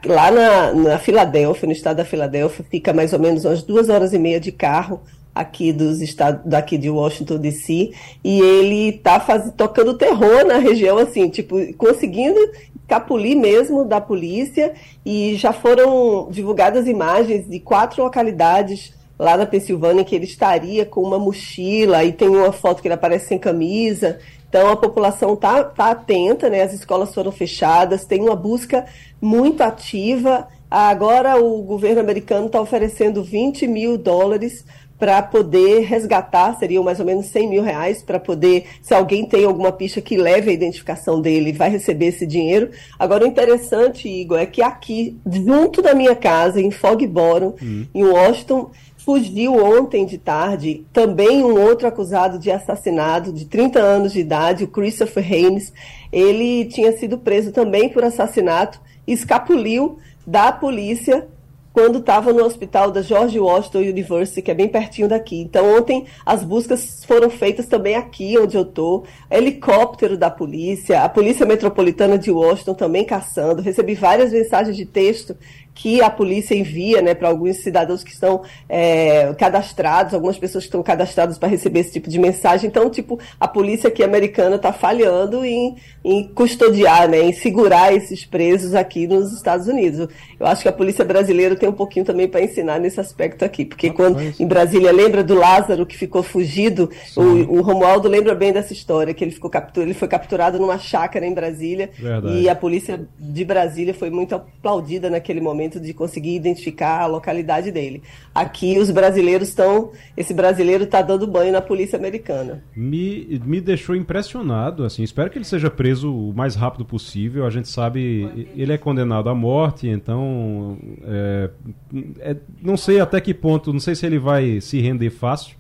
Lá na, na Filadélfia, no estado da Filadélfia, fica mais ou menos umas duas horas e meia de carro aqui dos estados daqui de Washington DC e ele tá faz, tocando terror na região assim tipo conseguindo capulir mesmo da polícia e já foram divulgadas imagens de quatro localidades lá na Pensilvânia que ele estaria com uma mochila e tem uma foto que ele aparece sem camisa. Então a população tá, tá atenta né? As escolas foram fechadas tem uma busca muito ativa. Agora o governo americano está oferecendo 20 mil dólares para poder resgatar, seriam mais ou menos 100 mil reais, para poder, se alguém tem alguma pista que leve a identificação dele, vai receber esse dinheiro. Agora, o interessante, Igor, é que aqui, junto da minha casa, em Fogboro, uhum. em Washington, fugiu ontem de tarde também um outro acusado de assassinato, de 30 anos de idade, o Christopher Haynes. Ele tinha sido preso também por assassinato, escapuliu da polícia quando estava no hospital da George Washington University, que é bem pertinho daqui. Então, ontem as buscas foram feitas também aqui onde eu estou. Helicóptero da polícia, a Polícia Metropolitana de Washington também caçando. Recebi várias mensagens de texto que a polícia envia né, para alguns cidadãos que estão é, cadastrados, algumas pessoas que estão cadastradas para receber esse tipo de mensagem. Então, tipo, a polícia aqui americana está falhando em, em custodiar, né, em segurar esses presos aqui nos Estados Unidos. Eu acho que a polícia brasileira tem um pouquinho também para ensinar nesse aspecto aqui, porque quando em Brasília lembra do Lázaro que ficou fugido, o, o, Romualdo lembra bem dessa história, que ele, ficou captur, ele foi capturado numa chácara em Brasília Verdade. e a polícia de Brasília foi muito aplaudida naquele momento de conseguir identificar a localidade dele. Aqui os brasileiros estão, esse brasileiro está dando banho na polícia americana. Me, me deixou impressionado, assim, espero que ele seja preso o mais rápido possível. A gente sabe, ele é condenado à morte, então é, é, não sei até que ponto, não sei se ele vai se render fácil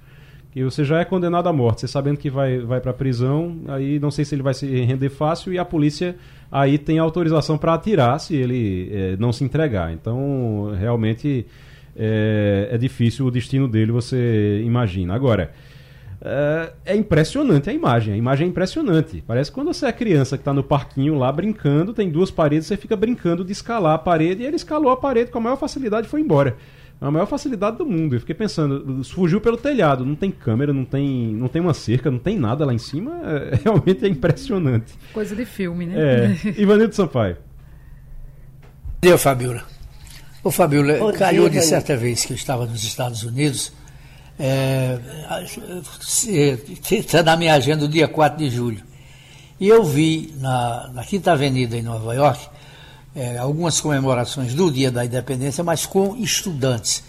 que você já é condenado à morte, você sabendo que vai, vai para prisão, aí não sei se ele vai se render fácil e a polícia aí tem autorização para atirar se ele é, não se entregar. Então, realmente é, é, difícil o destino dele, você imagina. Agora, é, é, impressionante a imagem, a imagem é impressionante. Parece quando você é criança que está no parquinho lá brincando, tem duas paredes, você fica brincando de escalar a parede e ele escalou a parede com a maior facilidade e foi embora a maior facilidade do mundo. Eu fiquei pensando, fugiu pelo telhado, não tem câmera, não tem, não tem uma cerca, não tem nada lá em cima. É, realmente é impressionante. Coisa de filme, né? É. Ivanildo Sampaio. Deu, Fabiola. Ô, Fabiola, Bom calhou dia, de certa vez que eu estava nos Estados Unidos. É, está na minha agenda o dia 4 de julho. E eu vi na, na Quinta Avenida em Nova York é, algumas comemorações do Dia da Independência, mas com estudantes.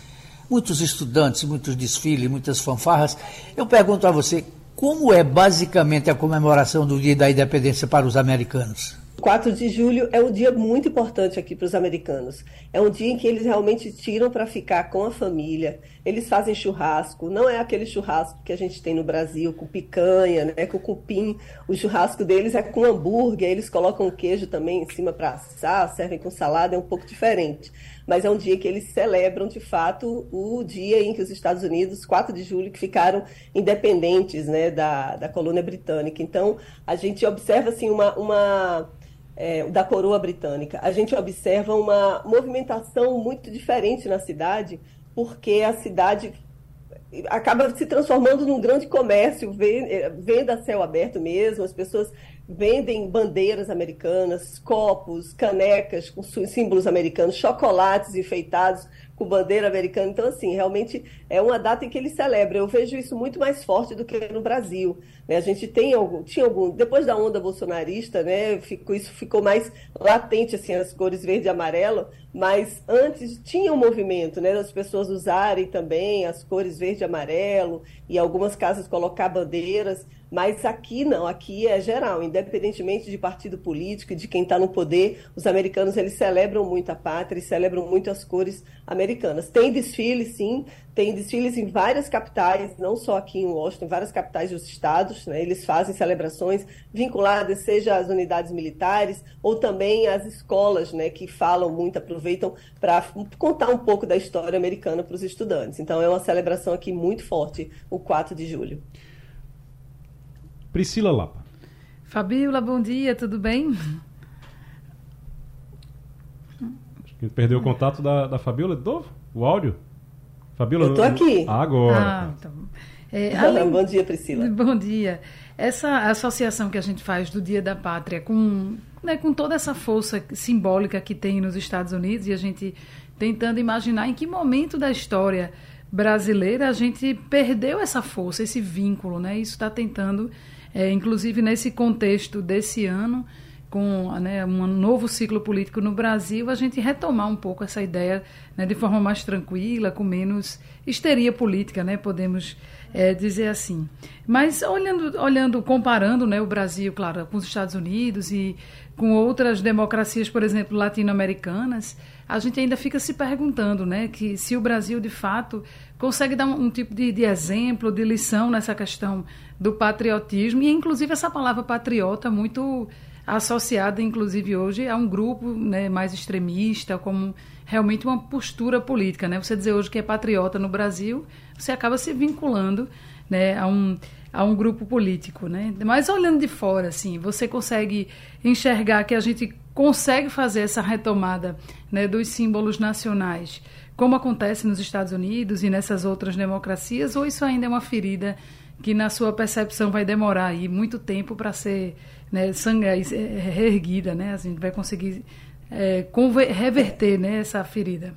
Muitos estudantes, muitos desfiles, muitas fanfarras. Eu pergunto a você, como é basicamente a comemoração do Dia da Independência para os americanos? 4 de julho é um dia muito importante aqui para os americanos. É um dia em que eles realmente tiram para ficar com a família. Eles fazem churrasco, não é aquele churrasco que a gente tem no Brasil com picanha, né, com cupim. O churrasco deles é com hambúrguer, eles colocam queijo também em cima para assar, servem com salada, é um pouco diferente. Mas é um dia que eles celebram de fato o dia em que os Estados Unidos, 4 de julho, que ficaram independentes, né, da, da colônia britânica. Então, a gente observa assim uma, uma é, da coroa britânica, a gente observa uma movimentação muito diferente na cidade, porque a cidade acaba se transformando num grande comércio, venda a céu aberto mesmo, as pessoas vendem bandeiras americanas, copos, canecas com símbolos americanos, chocolates enfeitados com bandeira americana. Então, assim, realmente é uma data em que ele celebra. Eu vejo isso muito mais forte do que no Brasil. Né? A gente tem algum, tinha algum, depois da onda bolsonarista, né, ficou, isso ficou mais latente, assim, as cores verde e amarelo, mas antes tinha um movimento, né, das pessoas usarem também as cores verde e amarelo, e algumas casas colocar bandeiras. Mas aqui não, aqui é geral, independentemente de partido político de quem está no poder, os americanos eles celebram muito a pátria e celebram muito as cores americanas. Tem desfiles, sim, tem desfiles em várias capitais, não só aqui em Washington, em várias capitais dos estados, né? eles fazem celebrações vinculadas, seja às unidades militares ou também às escolas, né, que falam muito, aproveitam para contar um pouco da história americana para os estudantes. Então é uma celebração aqui muito forte, o 4 de julho. Priscila Lapa. Fabíola, bom dia, tudo bem? Perdeu o contato da, da Fabíola de novo? O áudio? Fabíola, eu estou aqui. Ah, agora. Ah, então. é, além... Bom dia, Priscila. Bom dia. Essa associação que a gente faz do Dia da Pátria com, né, com toda essa força simbólica que tem nos Estados Unidos e a gente tentando imaginar em que momento da história brasileira a gente perdeu essa força, esse vínculo, né? Isso está tentando é, inclusive nesse contexto desse ano, com né, um novo ciclo político no Brasil, a gente retomar um pouco essa ideia né, de forma mais tranquila, com menos histeria política, né, podemos é, dizer assim. Mas olhando, olhando comparando né, o Brasil, claro, com os Estados Unidos e com outras democracias, por exemplo, latino-americanas, a gente ainda fica se perguntando né, que se o Brasil, de fato, consegue dar um, um tipo de, de exemplo, de lição nessa questão do patriotismo, e inclusive essa palavra patriota muito associada, inclusive hoje, a um grupo né, mais extremista, como realmente uma postura política. Né? Você dizer hoje que é patriota no Brasil, você acaba se vinculando né, a um a um grupo político, né? Mas olhando de fora, assim, você consegue enxergar que a gente consegue fazer essa retomada né, dos símbolos nacionais, como acontece nos Estados Unidos e nessas outras democracias, ou isso ainda é uma ferida que, na sua percepção, vai demorar aí muito tempo para ser né, reerguida, né? A gente vai conseguir é, reverter né, essa ferida.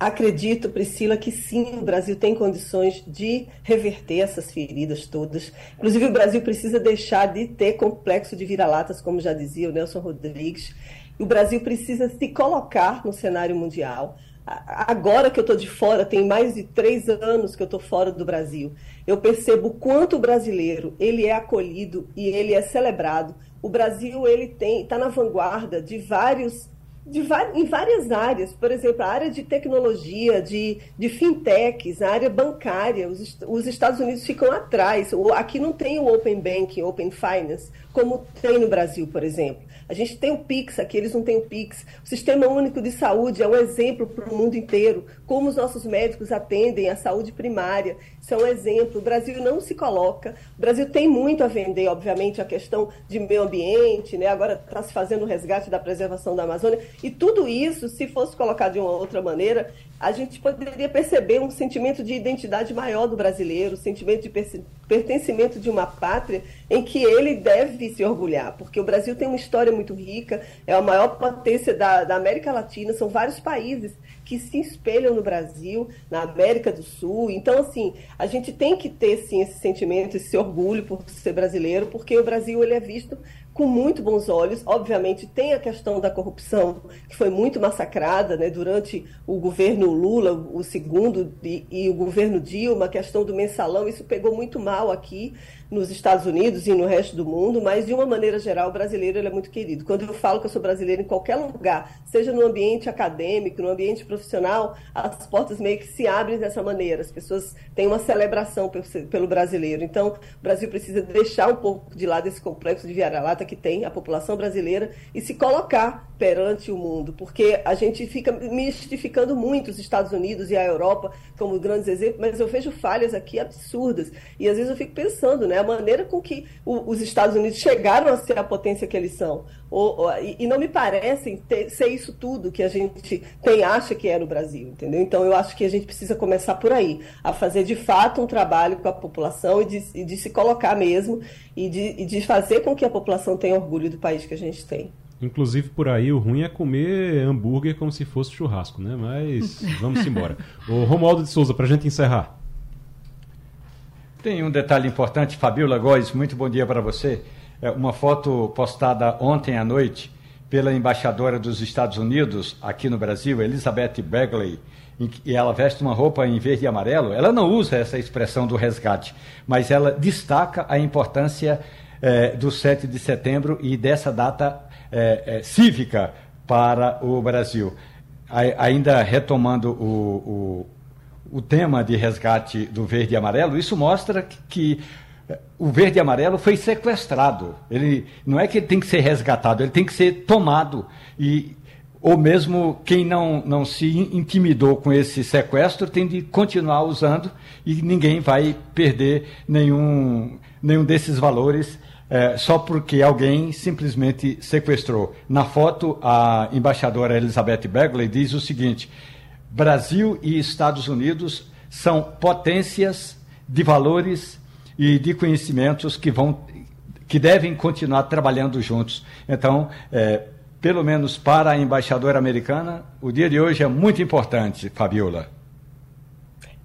Acredito, Priscila, que sim, o Brasil tem condições de reverter essas feridas todas. Inclusive, o Brasil precisa deixar de ter complexo de vira-latas, como já dizia o Nelson Rodrigues. O Brasil precisa se colocar no cenário mundial. Agora que eu estou de fora, tem mais de três anos que eu estou fora do Brasil, eu percebo quanto o brasileiro ele é acolhido e ele é celebrado. O Brasil ele tem está na vanguarda de vários de, em várias áreas, por exemplo, a área de tecnologia, de, de fintechs, a área bancária, os, os Estados Unidos ficam atrás. Aqui não tem o Open Banking, Open Finance, como tem no Brasil, por exemplo. A gente tem o Pix, aqui eles não têm o Pix. O Sistema Único de Saúde é um exemplo para o mundo inteiro, como os nossos médicos atendem a saúde primária. Isso é um exemplo. O Brasil não se coloca. O Brasil tem muito a vender, obviamente, a questão de meio ambiente, né? agora está se fazendo o resgate da preservação da Amazônia. E tudo isso, se fosse colocado de uma outra maneira, a gente poderia perceber um sentimento de identidade maior do brasileiro, um sentimento de pertencimento de uma pátria em que ele deve se orgulhar, porque o Brasil tem uma história muito rica, é a maior potência da, da América Latina, são vários países que se espelham no Brasil, na América do Sul. Então, assim, a gente tem que ter, sim, esse sentimento, esse orgulho por ser brasileiro, porque o Brasil ele é visto com muito bons olhos. Obviamente, tem a questão da corrupção, que foi muito massacrada né, durante o governo Lula, o segundo, e, e o governo Dilma, a questão do mensalão, isso pegou muito mal aqui nos Estados Unidos e no resto do mundo, mas de uma maneira geral o brasileiro é muito querido. Quando eu falo que eu sou brasileiro em qualquer lugar, seja no ambiente acadêmico, no ambiente profissional, as portas meio que se abrem dessa maneira. As pessoas têm uma celebração pelo brasileiro. Então, o Brasil precisa deixar um pouco de lado esse complexo de vira-lata que tem a população brasileira e se colocar perante o mundo, porque a gente fica mistificando muito os Estados Unidos e a Europa como grandes exemplos, mas eu vejo falhas aqui absurdas. E às vezes eu fico pensando, né? A maneira com que o, os Estados Unidos chegaram a ser a potência que eles são. Ou, ou, e, e, não me parecem ter, ser isso tudo que a gente tem, acha que é no Brasil, entendeu? Então eu acho que a gente precisa começar por aí, a fazer de fato um trabalho com a população e de, e de se colocar mesmo e de, e de fazer com que a população tenha orgulho do país que a gente tem. Inclusive por aí o ruim é comer hambúrguer como se fosse churrasco, né? Mas vamos embora. O Romualdo de Souza, para a gente encerrar. Tem um detalhe importante, Fabiola Góes, muito bom dia para você. É uma foto postada ontem à noite pela embaixadora dos Estados Unidos aqui no Brasil, Elizabeth Bagley, e ela veste uma roupa em verde e amarelo. Ela não usa essa expressão do resgate, mas ela destaca a importância é, do 7 de setembro e dessa data é, é, cívica para o Brasil. A, ainda retomando o, o o tema de resgate do verde e amarelo, isso mostra que, eh, o verde e amarelo foi sequestrado. Ele não é que ele tem que ser resgatado, ele tem que ser tomado e ou mesmo quem não, não se intimidou com esse sequestro tem de continuar usando e ninguém vai perder nenhum, nenhum desses valores é, só porque alguém simplesmente sequestrou. Na foto, a embaixadora Elizabeth Bagley diz o seguinte: Brasil e Estados Unidos são potências de valores e de conhecimentos que vão que devem continuar trabalhando juntos. Então, é, pelo menos para a embaixadora americana, o dia de hoje é muito importante, Fabiola.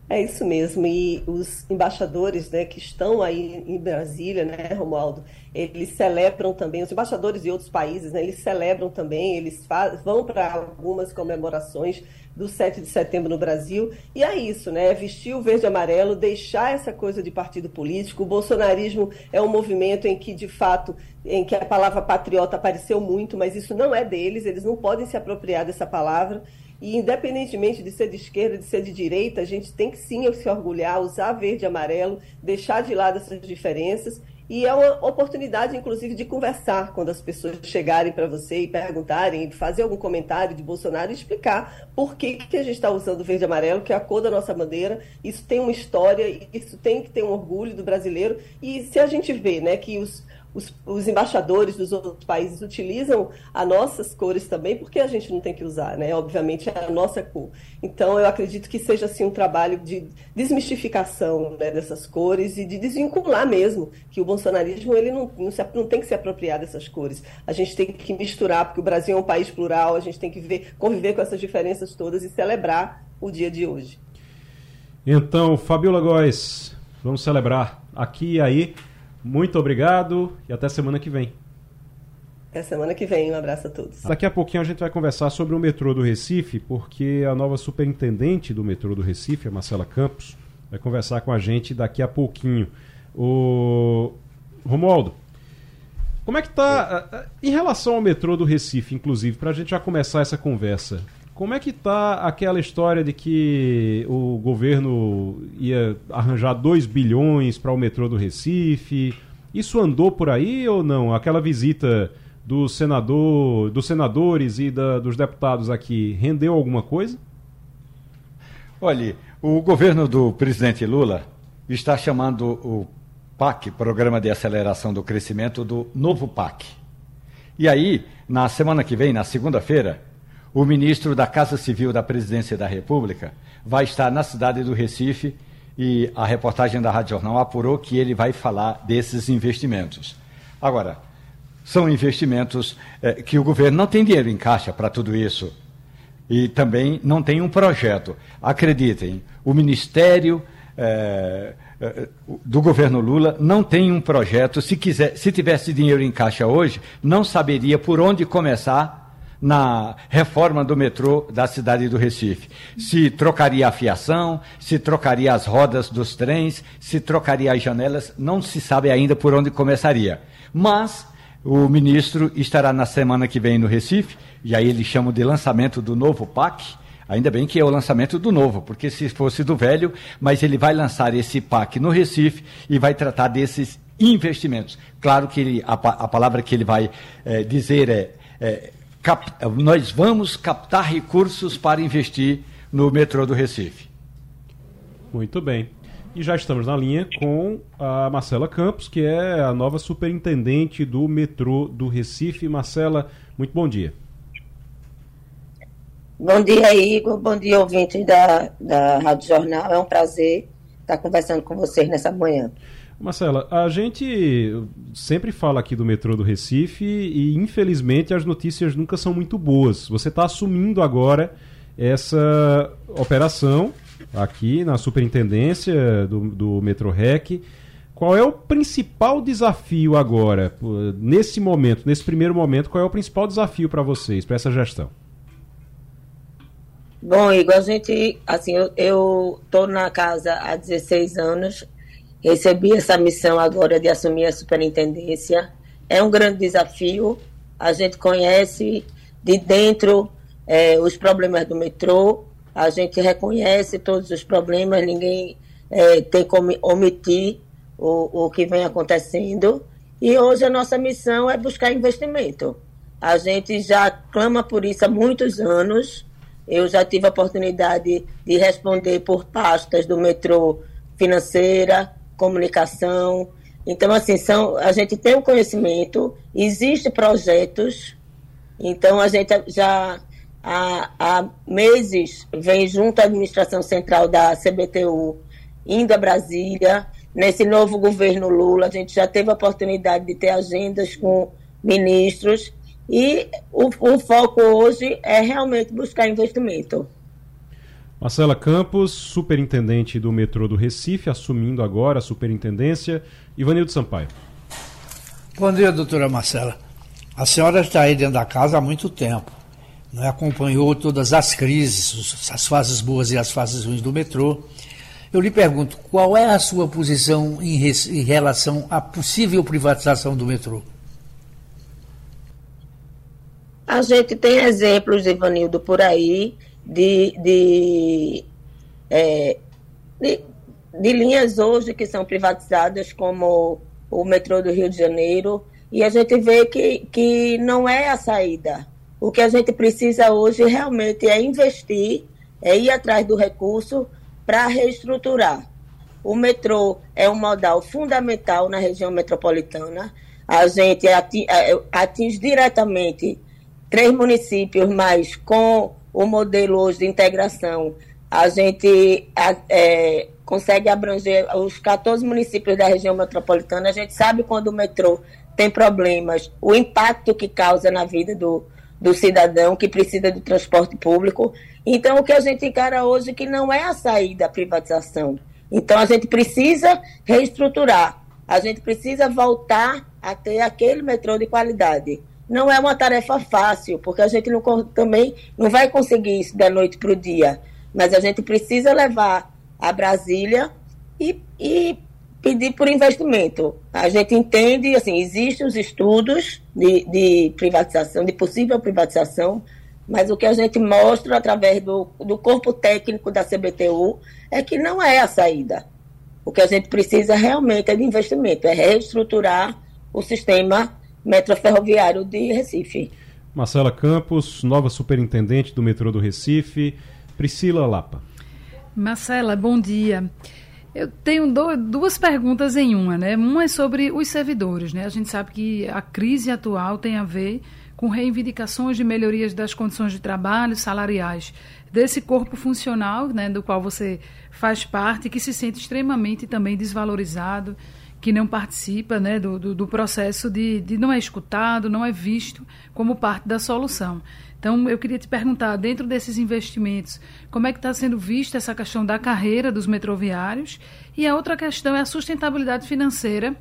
É isso mesmo, e os embaixadores né, que estão aí em Brasília, né, Romualdo, eles celebram também, os embaixadores de outros países, né, eles celebram também, eles vão para algumas comemorações do 7 de setembro no Brasil, e é isso, né, vestir o verde e amarelo, deixar essa coisa de partido político, o bolsonarismo é um movimento em que, de fato, em que a palavra patriota apareceu muito, mas isso não é deles, eles não podem se apropriar dessa palavra, e independentemente de ser de esquerda, de ser de direita, a gente tem que sim se orgulhar, usar verde e amarelo, deixar de lado essas diferenças E é uma oportunidade, inclusive, de conversar quando as pessoas chegarem para você e perguntarem, fazer algum comentário de Bolsonaro e explicar por que, que a gente está usando verde e amarelo, que é a cor da nossa bandeira. Isso tem uma história, isso tem que ter um orgulho do brasileiro. E se a gente vê né, que os, os, os, embaixadores dos outros países utilizam as nossas cores também, porque a gente não tem que usar, né? Obviamente é a nossa cor. Então eu acredito que seja assim um trabalho de desmistificação né, dessas cores e de desvincular mesmo que o bolsonarismo ele não, não, se, não, tem que se apropriar dessas cores. A gente tem que misturar, porque o Brasil é um país plural, a gente tem que viver, conviver com essas diferenças todas e celebrar o dia de hoje. Então, Fabiola Góes, vamos celebrar aqui e aí. Muito obrigado e até semana que vem. Até semana que vem. Um abraço a todos. Daqui a pouquinho a gente vai conversar sobre o metrô do Recife, porque a nova superintendente do metrô do Recife, a Marcela Campos, vai conversar com a gente daqui a pouquinho. O Romualdo, como é que tá em relação ao metrô do Recife, inclusive, para a gente já começar essa conversa? Como é que tá aquela história de que o governo ia arranjar 2 bilhões para o metrô do Recife? Isso andou por aí ou não? Aquela visita do senador, dos senadores e da, dos deputados aqui rendeu alguma coisa? Olhe, o governo do presidente Lula está chamando o PAC, Programa de Aceleração do Crescimento, do novo PAC. E aí, na semana que vem, na segunda-feira, o ministro da Casa Civil da Presidência da República vai estar na cidade do Recife e a reportagem da Rádio Jornal apurou que ele vai falar desses investimentos. Agora, são investimentos eh, que o governo não tem dinheiro em caixa para tudo isso. E também não tem um projeto. Acreditem, o Ministério eh, eh, do governo Lula não tem um projeto. Se, quiser, se tivesse dinheiro em caixa hoje, não saberia por onde começar na reforma do metrô da cidade do Recife. Se trocaria a fiação, se trocaria as rodas dos trens, se trocaria as janelas, não se sabe ainda por onde começaria. Mas o ministro estará na semana que vem no Recife, e aí ele chama de lançamento do novo PAC. Ainda bem que é o lançamento do novo, porque se fosse do velho, mas ele vai lançar esse PAC no Recife e vai tratar desses investimentos. Claro que ele, a, a palavra que ele vai é, dizer é, é cap, nós vamos captar recursos para investir no metrô do Recife. Muito bem. E já estamos na linha com a Marcela Campos, que é a nova superintendente do metrô do Recife. Marcela, muito bom dia. Bom dia, Igor. Bom dia, ouvintes da, da Rádio Jornal. É um prazer estar conversando com vocês nessa manhã. Marcela, a gente sempre fala aqui do metrô do Recife e infelizmente as notícias nunca são muito boas. Você está assumindo agora essa operação aqui na superintendência do, do Rec. Qual é o principal desafio agora, nesse momento, nesse primeiro momento, qual é o principal desafio para vocês, para essa gestão? Bom, Igor, a gente, assim, eu estou na casa há 16 anos, Recebi essa missão agora de assumir a superintendência. É um grande desafio. A gente conhece de dentro é, os problemas do metrô, a gente reconhece todos os problemas, ninguém é, tem como omitir o, o que vem acontecendo. E hoje a nossa missão é buscar investimento. A gente já clama por isso há muitos anos. Eu já tive a oportunidade de responder por pastas do metrô financeira, comunicação. Então, assim, são, a gente tem o um conhecimento, existem projetos, então a gente já há, há meses vem junto à administração central da CBTU, indo a Brasília. Nesse novo governo Lula, a gente já teve a oportunidade de ter agendas com ministros e o, o foco hoje é realmente buscar investimento. Marcela Campos, superintendente do metrô do Recife, assumindo agora a superintendência. Ivanildo Sampaio. Bom dia, doutora Marcela. A senhora está aí dentro da casa há muito tempo. Né? Acompanhou todas as crises, as fases boas e as fases ruins do metrô. Eu lhe pergunto, qual é a sua posição em, em relação à possível privatização do metrô? A gente tem exemplos, Ivanildo, por aí de, de, é, de, de, linhas hoje que são privatizadas, como o, metrô do Rio de Janeiro, e a gente vê que, que não é a saída. O que a gente precisa hoje realmente é investir, é ir atrás do recurso para reestruturar. O metrô é um modal fundamental na região metropolitana. A gente atinge, atinge diretamente três municípios, mas com o modelo hoje de integração, a gente é, consegue abranger os 14 municípios da região metropolitana. A gente sabe quando o metrô tem problemas, o impacto que causa na vida do, do cidadão que precisa do transporte público. Então, o que a gente encara hoje que não é a saída da privatização. Então, a gente precisa reestruturar, a gente precisa voltar a ter aquele metrô de qualidade. Não é uma tarefa fácil, porque a gente não, também não vai conseguir isso da noite para o dia, mas a gente precisa levar a Brasília e, e pedir por investimento. A gente entende, assim, existem os estudos de, de privatização, de possível privatização, mas o que a gente mostra através do, do corpo técnico da CBTU é que não é a saída. O que a gente precisa realmente é de investimento, é reestruturar o sistema metroferroviário de Recife. Marcela Campos, nova superintendente do metrô do Recife. Priscila Lapa. Marcela, bom dia. Eu tenho do, duas perguntas em uma, né? Uma é sobre os servidores, né? A gente sabe que a crise atual tem a ver com reivindicações de melhorias das condições de trabalho salariais desse corpo funcional, né, do qual você faz parte, que se sente extremamente também desvalorizado, que não participa né, do, do, do processo de, de não é escutado, não é visto como parte da solução. Então, eu queria te perguntar, dentro desses investimentos, como é que está sendo vista essa questão da carreira dos metroviários? E a outra questão é a sustentabilidade financeira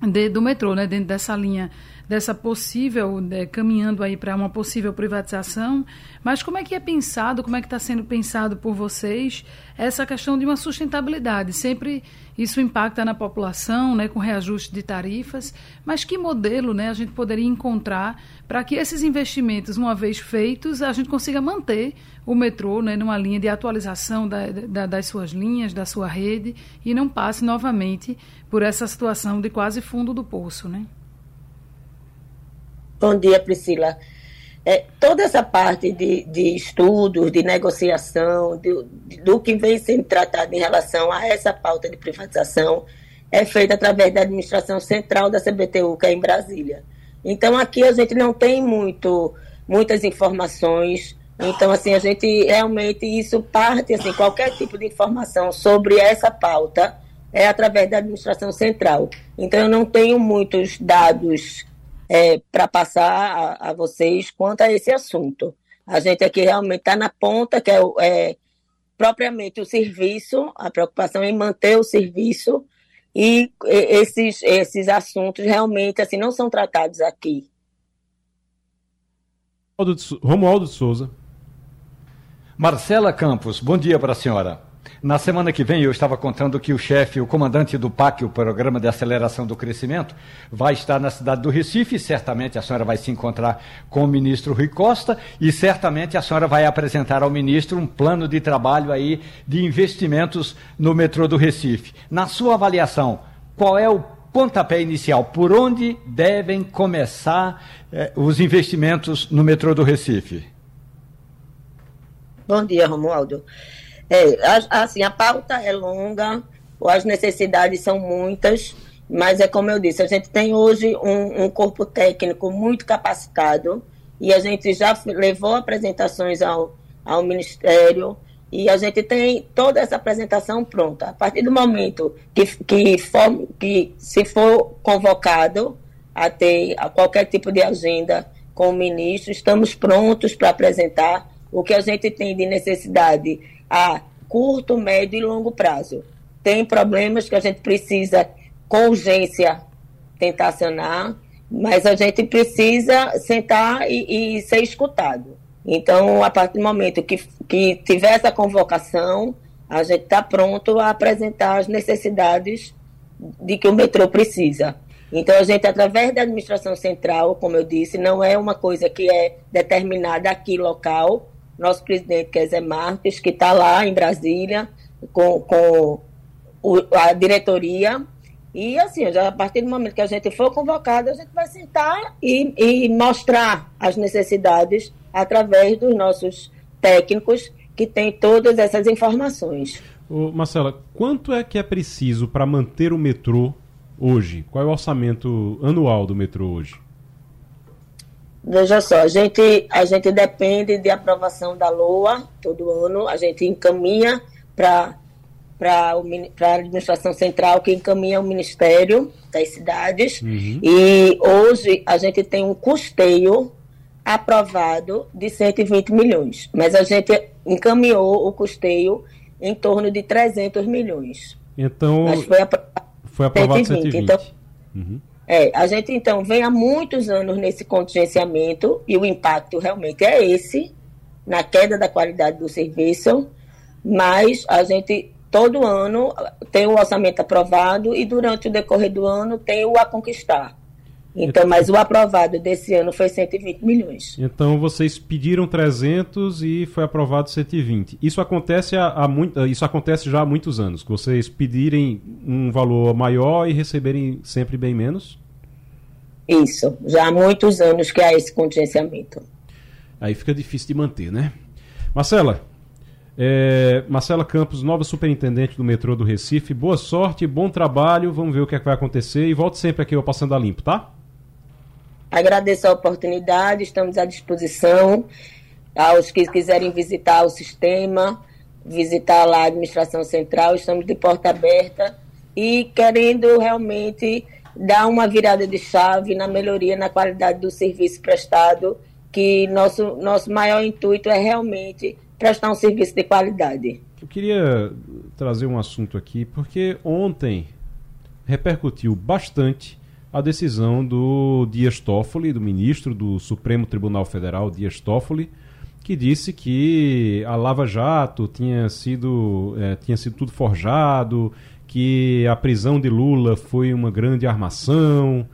de, do metrô, né, dentro dessa linha dessa possível, né, caminhando aí para uma possível privatização, mas como é que é pensado, como é que está sendo pensado por vocês essa questão de uma sustentabilidade? Sempre isso impacta na população, né, com reajuste de tarifas, mas que modelo né, a gente poderia encontrar para que esses investimentos, uma vez feitos, a gente consiga manter o metrô né, numa linha de atualização da, da, das suas linhas, da sua rede, e não passe novamente por essa situação de quase fundo do poço, né? Bom dia, Priscila. É, toda essa parte de, de estudos, de negociação, de, de, do que vem sendo tratado em relação a essa pauta de privatização, é feita através da administração central da CBTU, que é em Brasília. Então, aqui a gente não tem muito, muitas informações. Então, assim, a gente realmente, isso parte, assim, qualquer tipo de informação sobre essa pauta é através da administração central. Então, eu não tenho muitos dados é, para passar a, a, vocês quanto a esse assunto. A gente aqui realmente está na ponta, que é, é, propriamente o serviço, a preocupação em manter o serviço, e esses, esses assuntos realmente assim não são tratados aqui. Romualdo de Souza. Marcela Campos, bom dia para a senhora. Na semana que vem, eu estava contando que o chefe, o comandante do PAC, o Programa de Aceleração do Crescimento, vai estar na cidade do Recife. Certamente a senhora vai se encontrar com o ministro Rui Costa e certamente a senhora vai apresentar ao ministro um plano de trabalho aí de investimentos no metrô do Recife. Na sua avaliação, qual é o pontapé inicial? Por onde devem começar eh, os investimentos no metrô do Recife? Bom dia, Romualdo. É, assim, a pauta é longa, as necessidades são muitas, mas é como eu disse, a gente tem hoje um, um corpo técnico muito capacitado e a gente já levou apresentações ao, ao Ministério e a gente tem toda essa apresentação pronta. A partir do momento que, que, for, que se for convocado a ter a qualquer tipo de agenda com o ministro, estamos prontos para apresentar o que a gente tem de necessidade a curto, médio e longo prazo. Tem problemas que a gente precisa, com urgência, tentar sanar, mas a gente precisa sentar e, e ser escutado. Então, a partir do momento que, que tiver essa convocação, a gente está pronto a apresentar as necessidades de que o metrô precisa. Então, a gente, através da administração central, como eu disse, não é uma coisa que é determinada aqui local, nosso presidente, que é Zé Marques, que está lá em Brasília com, com o, a diretoria, E assim, já a partir do momento que a gente for convocado, a gente vai sentar e, e mostrar as necessidades através dos nossos técnicos que têm todas essas informações. Ô, Marcela, quanto é que é preciso para manter o metrô hoje? Qual é o orçamento anual do metrô hoje? Veja só, a gente, a gente depende de aprovação da LOA todo ano, a gente encaminha para para a administração central que encaminha o Ministério das Cidades. Uhum. E hoje a gente tem um custeio aprovado de 120 milhões, mas a gente encaminhou o custeio em torno de 300 milhões. Então, mas foi, aprovado foi aprovado 120. 120. Então, uhum. É, a gente então vem há muitos anos nesse contingenciamento e o impacto realmente é esse, na queda da qualidade do serviço, mas a gente todo ano tem o orçamento aprovado e durante o decorrer do ano tem o a conquistar. Então, mas o aprovado desse ano foi 120 milhões. Então vocês pediram 300 e foi aprovado 120. Isso acontece há, há muito, isso acontece já há muitos anos. Que vocês pedirem um valor maior e receberem sempre bem menos? Isso, já há muitos anos que há esse contingenciamento. Aí fica difícil de manter, né? Marcela, é, Marcela Campos, nova superintendente do metrô do Recife. Boa sorte, bom trabalho. Vamos ver o que, é que vai acontecer. E volte sempre aqui ao Passando a Limpo, tá? Agradeço a oportunidade, estamos à disposição. Aos que quiserem visitar o sistema, visitar lá a administração central, estamos de porta aberta e querendo realmente dar uma virada de chave na melhoria na qualidade do serviço prestado, que nosso, nosso maior intuito é realmente prestar um serviço de qualidade. Eu queria trazer um assunto aqui, porque ontem repercutiu bastante a decisão do Dias Toffoli, do ministro do Supremo Tribunal Federal, Dias Toffoli, que disse que a Lava Jato tinha sido, é, tinha sido tudo forjado, que a prisão de Lula foi uma grande armação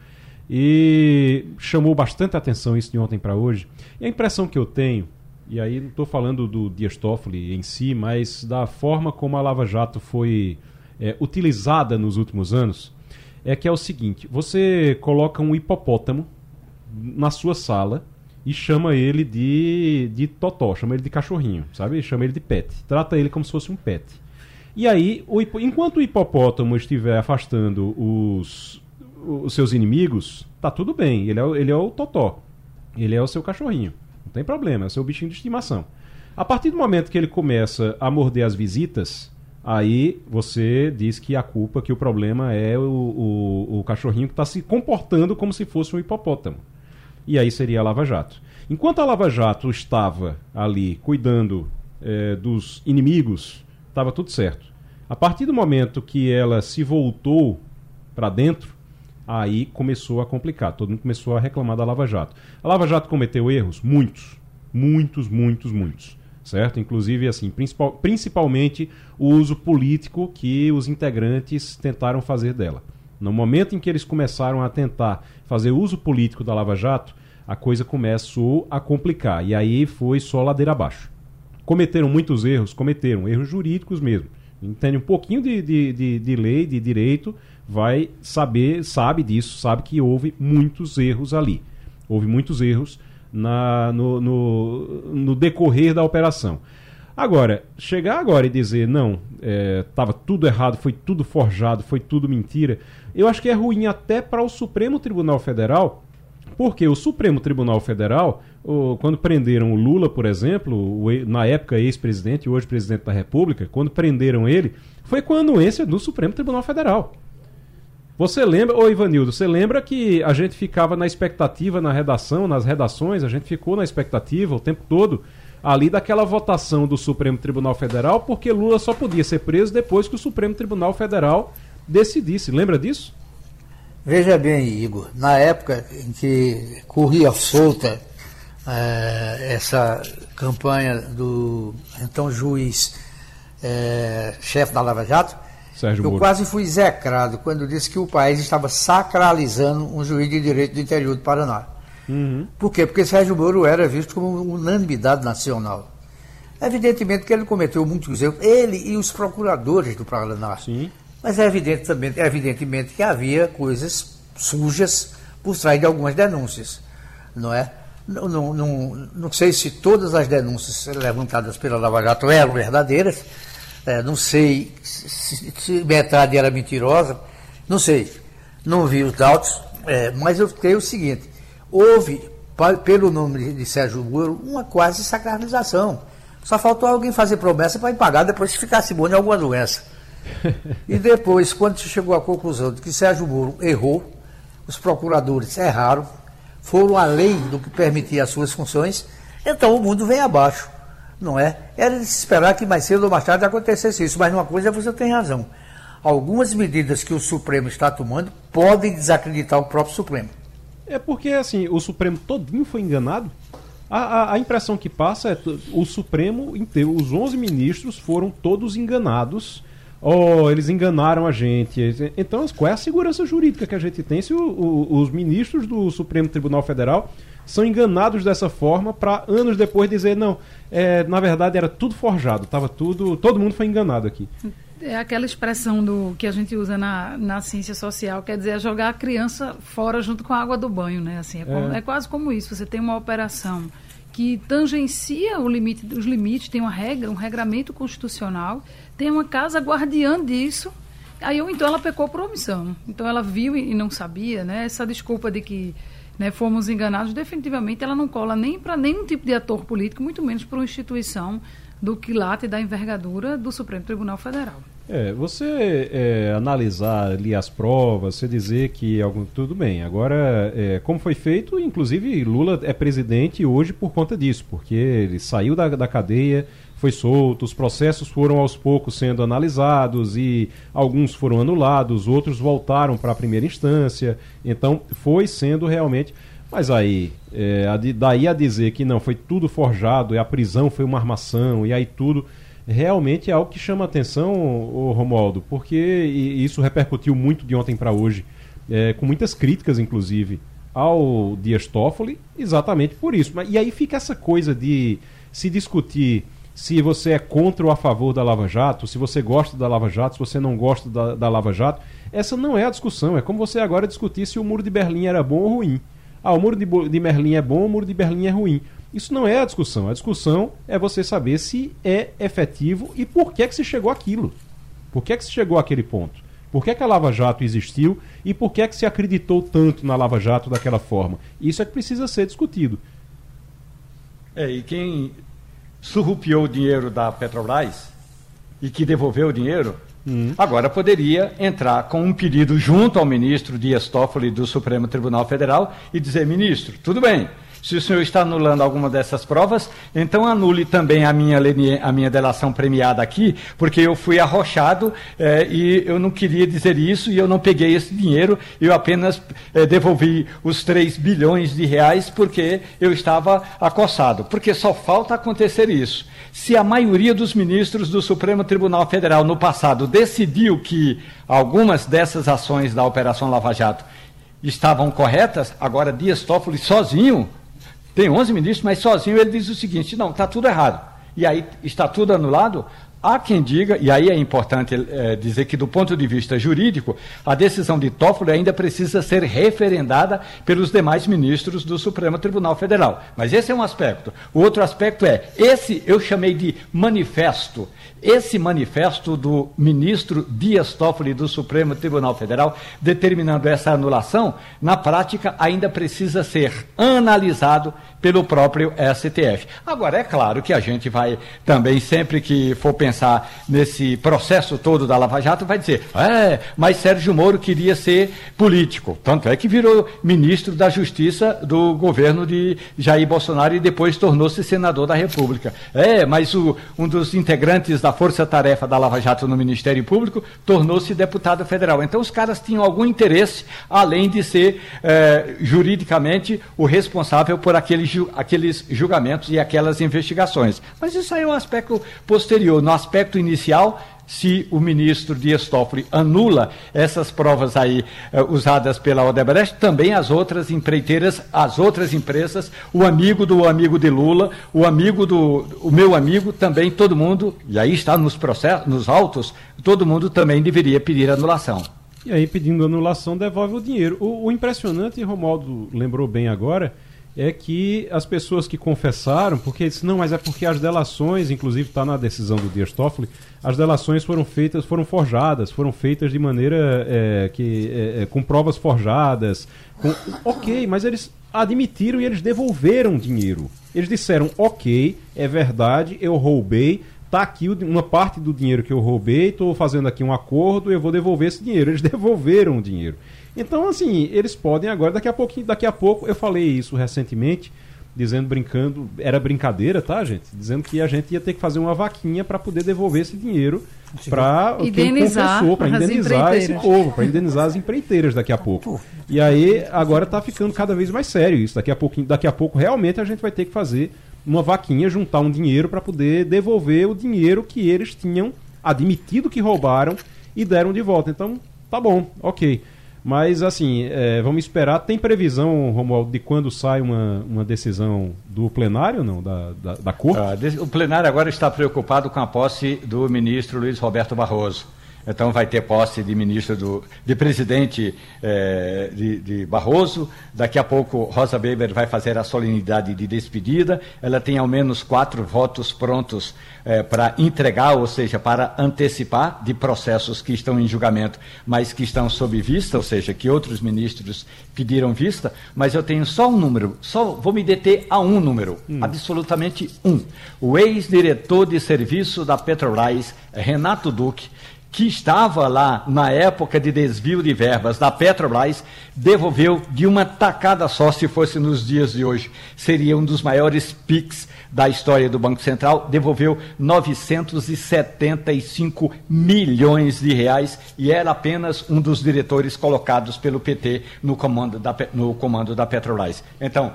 e chamou bastante atenção isso de ontem para hoje. E a impressão que eu tenho e aí não estou falando do Dias Toffoli em si, mas da forma como a Lava Jato foi é, utilizada nos últimos anos, é que é o seguinte: você coloca um hipopótamo na sua sala e chama ele de, de totó, chama ele de cachorrinho, sabe? Chama ele de pet. Trata ele como se fosse um pet. E aí, o, enquanto o hipopótamo estiver afastando os, os seus inimigos, tá tudo bem. Ele é, ele é o totó. Ele é o seu cachorrinho. Não tem problema, é o seu bichinho de estimação. A partir do momento que ele começa a morder as visitas, aí você diz que a culpa, que o problema é o, o, o cachorrinho que está se comportando como se fosse um hipopótamo. E aí seria a Lava Jato. Enquanto a Lava Jato estava ali cuidando é, dos inimigos, estava tudo certo. A partir do momento que ela se voltou para dentro, aí começou a complicar. Todo mundo começou a reclamar da Lava Jato. A Lava Jato cometeu erros? Muitos. Muitos, muitos, muitos. Certo? Inclusive, assim, principal, principalmente o uso político que os integrantes tentaram fazer dela. No momento em que eles começaram a tentar fazer uso político da Lava Jato, a coisa começou a complicar. E aí foi só ladeira abaixo. Cometeram muitos erros? Cometeram. Erros jurídicos mesmo. Entende um pouquinho de, de, de, de lei, de direito, vai saber, sabe disso, sabe que houve muitos erros ali. Houve muitos erros na, no, no, no decorrer da operação. Agora, chegar agora e dizer, não, estava é, tudo errado, foi tudo forjado, foi tudo mentira, eu acho que é ruim até para o Supremo Tribunal Federal, porque o Supremo Tribunal Federal, o, quando prenderam o Lula, por exemplo, o, na época ex-presidente e hoje presidente da República, quando prenderam ele, foi com a anuência do Supremo Tribunal Federal. Você lembra, ô Ivanildo, você lembra que a gente ficava na expectativa na redação, nas redações, a gente ficou na expectativa o tempo todo ali daquela votação do Supremo Tribunal Federal, porque Lula só podia ser preso depois que o Supremo Tribunal Federal decidisse. Lembra disso? Veja bem, Igor, na época em que corria solta é, essa campanha do então juiz é, chefe da Lava Jato, Sérgio eu Moro. quase fui execrado quando disse que o país estava sacralizando um juiz de direito do interior do Paraná. Uhum. Por quê? Porque Sérgio Moro era visto como unanimidade nacional. Evidentemente que ele cometeu muitos erros, ele e os procuradores do Paraná. Sim. Mas é evidente também, é evidentemente que havia coisas sujas por trás de algumas denúncias, não é? Não, não, não, não sei se todas as denúncias levantadas pela Lava Jato eram verdadeiras, é, não sei se, se, metade era mentirosa, não sei, não vi os dados, é, mas eu creio o seguinte: houve, pelo nome de Sérgio Moro, uma quase sacralização. Só faltou alguém fazer promessa para pagar depois se ficasse bom de alguma doença. e depois, quando se chegou à conclusão de que Sérgio Moro errou, os procuradores erraram, foram além do que permitia as suas funções, então o mundo vem abaixo, não é? Era de se esperar que mais cedo ou mais tarde acontecesse isso, mas uma coisa você tem razão. Algumas medidas que o Supremo está tomando podem desacreditar o próprio Supremo. É porque, assim, o Supremo todinho foi enganado. A, a, a impressão que passa é o Supremo inteiro, os 11 ministros foram todos enganados oh, eles enganaram a gente. Então, qual é a segurança jurídica que a gente tem se o, o, os ministros do Supremo Tribunal Federal são enganados dessa forma para anos depois dizer não, é, na verdade era tudo forjado, tava tudo, todo mundo foi enganado aqui. É aquela expressão do que a gente usa na, na ciência social, quer dizer, é jogar a criança fora junto com a água do banho, né? Assim, é, como, é. é quase como isso. Você tem uma operação que tangencia limite, os limites, tem uma regra, um regramento constitucional, tem uma casa guardiã disso. Aí então ela pecou por omissão. Então ela viu e não sabia, né? Essa desculpa de que né, fomos enganados, definitivamente ela não cola nem para nenhum tipo de ator político, muito menos para uma instituição do quilate da envergadura do Supremo Tribunal Federal. É, você é, analisar ali as provas, você dizer que algum, tudo bem. Agora, é, como foi feito, inclusive Lula é presidente hoje por conta disso, porque ele saiu da, da cadeia, foi solto, os processos foram aos poucos sendo analisados e alguns foram anulados, outros voltaram para a primeira instância. Então, foi sendo realmente. Mas aí, é, daí a dizer que não, foi tudo forjado, e a prisão foi uma armação, e aí tudo realmente é algo que chama atenção, o Romualdo, porque isso repercutiu muito de ontem para hoje, é, com muitas críticas, inclusive, ao Dias Toffoli, exatamente por isso. E aí fica essa coisa de se discutir se você é contra ou a favor da Lava Jato, se você gosta da Lava Jato, se você não gosta da, da Lava Jato. Essa não é a discussão. É como você agora discutir se o muro de Berlim era bom ou ruim. Ah, o muro de, de Berlim é bom, o muro de Berlim é ruim. Isso não é a discussão. A discussão é você saber se é efetivo e por que, é que se chegou àquilo. Por que, é que se chegou àquele ponto? Por que, é que a Lava Jato existiu e por que, é que se acreditou tanto na Lava Jato daquela forma? Isso é que precisa ser discutido. É, e quem surrupiou o dinheiro da Petrobras e que devolveu o dinheiro, hum. agora poderia entrar com um pedido junto ao ministro Dias Toffoli do Supremo Tribunal Federal e dizer: ministro, tudo bem, se o senhor está anulando alguma dessas provas, então anule também a minha, a minha delação premiada aqui, porque eu fui arrochado eh, e eu não queria dizer isso e eu não peguei esse dinheiro, eu apenas eh, devolvi os 3 bilhões de reais porque eu estava acossado. Porque só falta acontecer isso. Se a maioria dos ministros do Supremo Tribunal Federal no passado decidiu que algumas dessas ações da Operação Lava Jato estavam corretas, agora Dias Toffoli sozinho tem 11 ministros, mas sozinho ele diz o seguinte: não, está tudo errado. E aí está tudo anulado. Há quem diga, e aí é importante é, dizer que, do ponto de vista jurídico, a decisão de Toffoli ainda precisa ser referendada pelos demais ministros do Supremo Tribunal Federal. Mas esse é um aspecto. O outro aspecto é: esse eu chamei de manifesto. Esse manifesto do ministro Dias Toffoli do Supremo Tribunal Federal, determinando essa anulação, na prática ainda precisa ser analisado pelo próprio STF. Agora, é claro que a gente vai também, sempre que for pensar nesse processo todo da Lava Jato, vai dizer: é, mas Sérgio Moro queria ser político. Tanto é que virou ministro da Justiça do governo de Jair Bolsonaro e depois tornou-se senador da República. É, mas o, um dos integrantes da força-tarefa da Lava Jato no Ministério Público, tornou-se deputado federal. Então os caras tinham algum interesse, além de ser eh, juridicamente o responsável por aqueles, aqueles julgamentos e aquelas investigações. Mas isso aí é um aspecto posterior. No aspecto inicial, se o ministro Dias Toffoli anula essas provas aí uh, usadas pela Odebrecht, também as outras empreiteiras, as outras empresas, o amigo do amigo de Lula, o amigo do o meu amigo, também todo mundo, e aí está nos processos, nos autos, todo mundo também deveria pedir anulação. E aí, pedindo anulação, devolve o dinheiro. O, o impressionante, Romualdo lembrou bem agora, é que as pessoas que confessaram, porque disse, não, mas é porque as delações, inclusive está na decisão do Dias Toffoli, as delações foram feitas, foram forjadas, foram feitas de maneira é, que é, é, com provas forjadas. Com... Ok, mas eles admitiram e eles devolveram dinheiro. Eles disseram, ok, é verdade, eu roubei, tá aqui uma parte do dinheiro que eu roubei, estou fazendo aqui um acordo, eu vou devolver esse dinheiro. Eles devolveram o dinheiro. Então, assim, eles podem agora, daqui a pouquinho, daqui a pouco, eu falei isso recentemente, dizendo, brincando, era brincadeira, tá, gente? Dizendo que a gente ia ter que fazer uma vaquinha para poder devolver esse dinheiro para quem confessou, para indenizar esse povo, para indenizar as empreiteiras daqui a pouco. E aí, agora está ficando cada vez mais sério isso. Daqui a pouquinho, daqui a pouco, realmente, a gente vai ter que fazer uma vaquinha, juntar um dinheiro para poder devolver o dinheiro que eles tinham admitido que roubaram e deram de volta. Então, tá bom, ok. Mas, assim, é, vamos esperar. Tem previsão, Romualdo, de quando sai uma, uma decisão do plenário, não? Da, da, da Corte? Ah, o plenário agora está preocupado com a posse do ministro Luiz Roberto Barroso. Então vai ter posse de ministro do, de presidente eh, de, de, Barroso. Daqui a pouco Rosa Weber vai fazer a solenidade de despedida. Ela tem ao menos quatro votos prontos eh, para entregar, ou seja, para antecipar de processos que estão em julgamento, mas que estão sob vista, ou seja, que outros ministros pediram vista. Mas eu tenho só um número, só vou me deter a um número, hum. absolutamente um. O ex-diretor de serviço da Petrobras, Renato Duque que estava lá na época de desvio de verbas da Petrobras, devolveu de uma tacada só, se fosse nos dias de hoje. Seria um dos maiores PICs da história do Banco Central, devolveu 975 milhões de reais e era apenas um dos diretores colocados pelo PT no comando da, no comando da Petrobras. Então,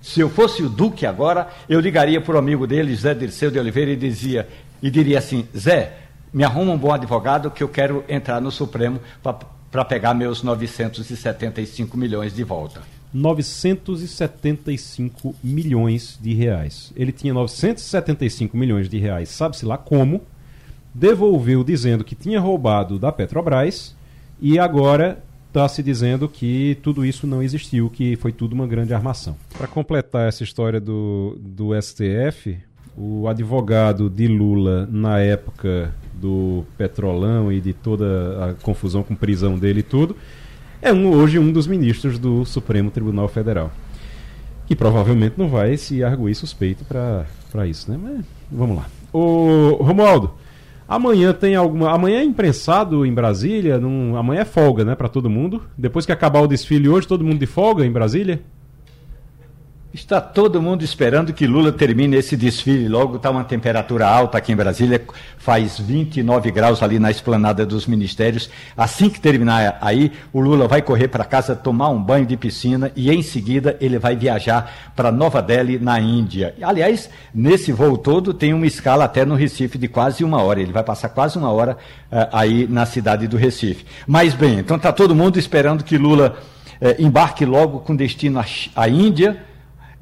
se eu fosse o Duque agora, eu ligaria para o amigo dele, Zé Dirceu de Oliveira, e dizia, e diria assim, Zé, me arruma um bom advogado que eu quero entrar no Supremo para pegar meus 975 milhões de volta. 975 milhões de reais. Ele tinha 975 milhões de reais, sabe-se lá como, devolveu dizendo que tinha roubado da Petrobras e agora está se dizendo que tudo isso não existiu, que foi tudo uma grande armação. Para completar essa história do, do STF, o advogado de Lula na época do Petrolão e de toda a confusão com prisão dele e tudo, é um, hoje um dos ministros do Supremo Tribunal Federal. Que provavelmente não vai se arguir suspeito para isso, né? Mas vamos lá. O Romualdo, amanhã tem alguma. Amanhã é imprensado em Brasília, num... amanhã é folga, né, para todo mundo. Depois que acabar o desfile hoje, todo mundo de folga em Brasília? Está todo mundo esperando que Lula termine esse desfile. Logo está uma temperatura alta aqui em Brasília, faz 29 graus ali na esplanada dos ministérios. Assim que terminar aí, o Lula vai correr para casa tomar um banho de piscina e em seguida ele vai viajar para Nova Delhi, na Índia. Aliás, nesse voo todo tem uma escala até no Recife de quase uma hora. Ele vai passar quase uma hora uh, aí na cidade do Recife. Mas bem, então está todo mundo esperando que Lula uh, embarque logo com destino à Índia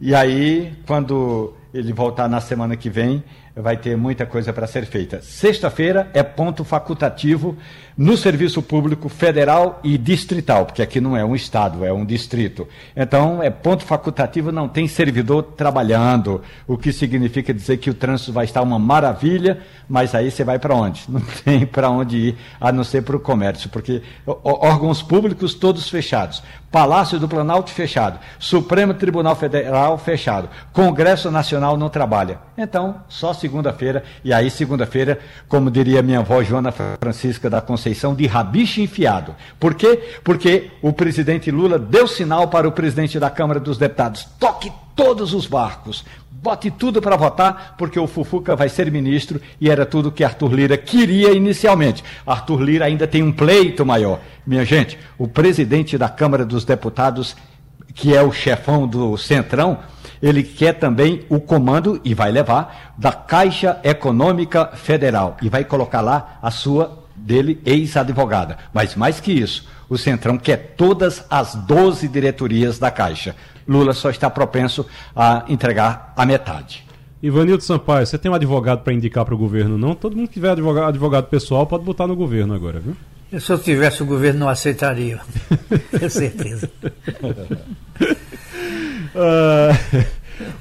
e aí, quando ele voltar na semana que vem, vai ter muita coisa para ser feita. Sexta-feira é ponto facultativo no serviço público federal e distrital, porque aqui não é um estado, é um distrito. Então, é ponto facultativo, não tem servidor trabalhando, o que significa dizer que o trânsito vai estar uma maravilha, mas aí você vai para onde? Não tem para onde ir, a não ser para o comércio, porque órgãos públicos todos fechados, Palácio do Planalto fechado, Supremo Tribunal Federal fechado, Congresso Nacional não trabalha. Então, só segunda-feira, e aí segunda-feira, como diria minha avó Joana Francisca da Conceição, de rabiche enfiado. Por quê? Porque o presidente Lula deu sinal para o presidente da Câmara dos Deputados: toque todos os barcos, bote tudo para votar, porque o Fufuca vai ser ministro e era tudo que Arthur Lira queria inicialmente. Arthur Lira ainda tem um pleito maior. Minha gente, o presidente da Câmara dos Deputados que é o chefão do Centrão, ele quer também o comando, e vai levar, da Caixa Econômica Federal. E vai colocar lá a sua, dele, ex-advogada. Mas mais que isso, o Centrão quer todas as 12 diretorias da Caixa. Lula só está propenso a entregar a metade. Ivanildo Sampaio, você tem um advogado para indicar para o governo, não? Todo mundo que tiver advogado, advogado pessoal pode botar no governo agora, viu? Se eu tivesse o governo, não aceitaria. Com certeza.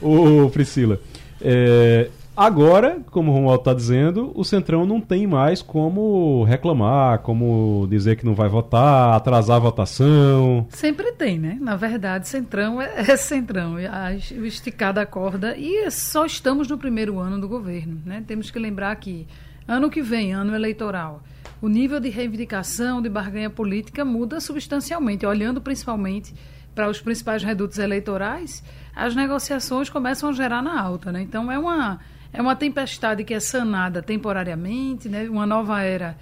uh, o Priscila, é, agora, como o Romualdo está dizendo, o Centrão não tem mais como reclamar, como dizer que não vai votar, atrasar a votação. Sempre tem, né? Na verdade, Centrão é, é Centrão, o esticar da corda. E só estamos no primeiro ano do governo, né? Temos que lembrar que ano que vem, ano eleitoral, o nível de reivindicação, de barganha política muda substancialmente, olhando principalmente para os principais redutos eleitorais, as negociações começam a gerar na alta. Né? Então, é uma, é uma tempestade que é sanada temporariamente, né? uma nova era,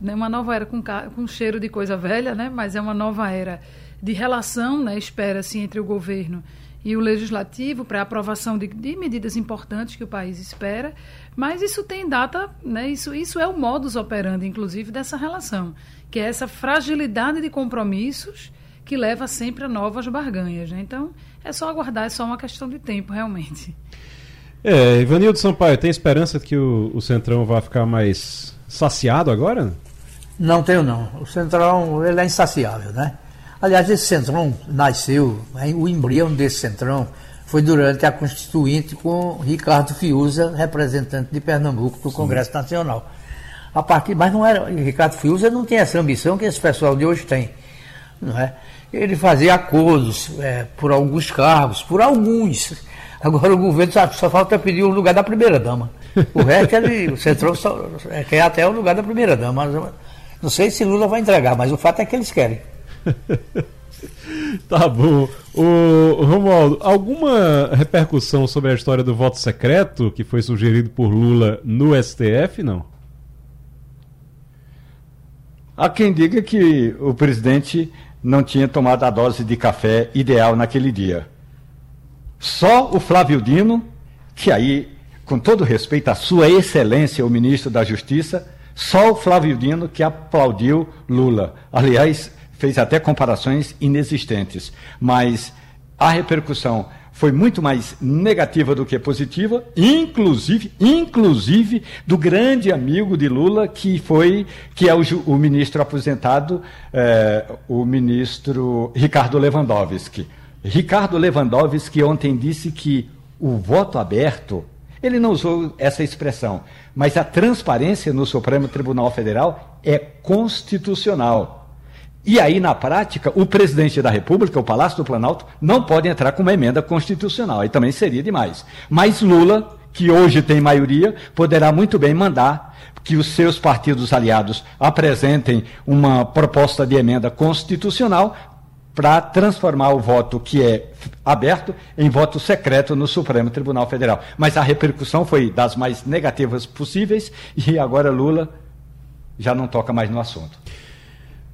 né? uma nova era com, com cheiro de coisa velha, né? mas é uma nova era de relação, né? espera-se, entre o governo e o legislativo para aprovação de, de, medidas importantes que o país espera, mas isso tem data, né, isso, isso é o modus operandi, inclusive, dessa relação, que é essa fragilidade de compromissos que leva sempre a novas barganhas. Né? Então, é só aguardar, é só uma questão de tempo, realmente. É, Ivanildo Sampaio, tem esperança que o, o Centrão vai ficar mais saciado agora? Não tenho não. O Centrão, ele é insaciável, né? Aliás, esse centrão nasceu, o embrião desse centrão foi durante a Constituinte com Ricardo Fiuza, representante de Pernambuco do Congresso Sim. Nacional. A partir, mas não era, Ricardo Fiuza não tem essa ambição que esse pessoal de hoje tem. Não é? Ele fazia acordos é, por alguns cargos, por alguns. Agora o governo só, só falta pedir o lugar da primeira-dama. O resto, ele, o Centrão só, é, quer até o lugar da primeira-dama. Não sei se Lula vai entregar, mas o fato é que eles querem. tá bom. O Romualdo, alguma repercussão sobre a história do voto secreto que foi sugerido por Lula no STF, não? Há quem diga que o presidente não tinha tomado a dose de café ideal naquele dia. Só o Flávio Dino, que aí, com todo respeito à sua excelência, o ministro da Justiça, só o Flávio Dino que aplaudiu Lula. Aliás, fez até comparações inexistentes, mas a repercussão foi muito mais negativa do que positiva, inclusive, inclusive do grande amigo de Lula que foi, que é o, o ministro aposentado, é, o ministro Ricardo Lewandowski. Ricardo Lewandowski ontem disse que o voto aberto, ele não usou essa expressão, mas a transparência no Supremo Tribunal Federal é constitucional. E aí, na prática, o presidente da República, o Palácio do Planalto, não pode entrar com uma emenda constitucional. Aí também seria demais. Mas Lula, que hoje tem maioria, poderá muito bem mandar que os seus partidos aliados apresentem uma proposta de emenda constitucional para transformar o voto que é aberto em voto secreto no Supremo Tribunal Federal. Mas a repercussão foi das mais negativas possíveis e agora Lula já não toca mais no assunto.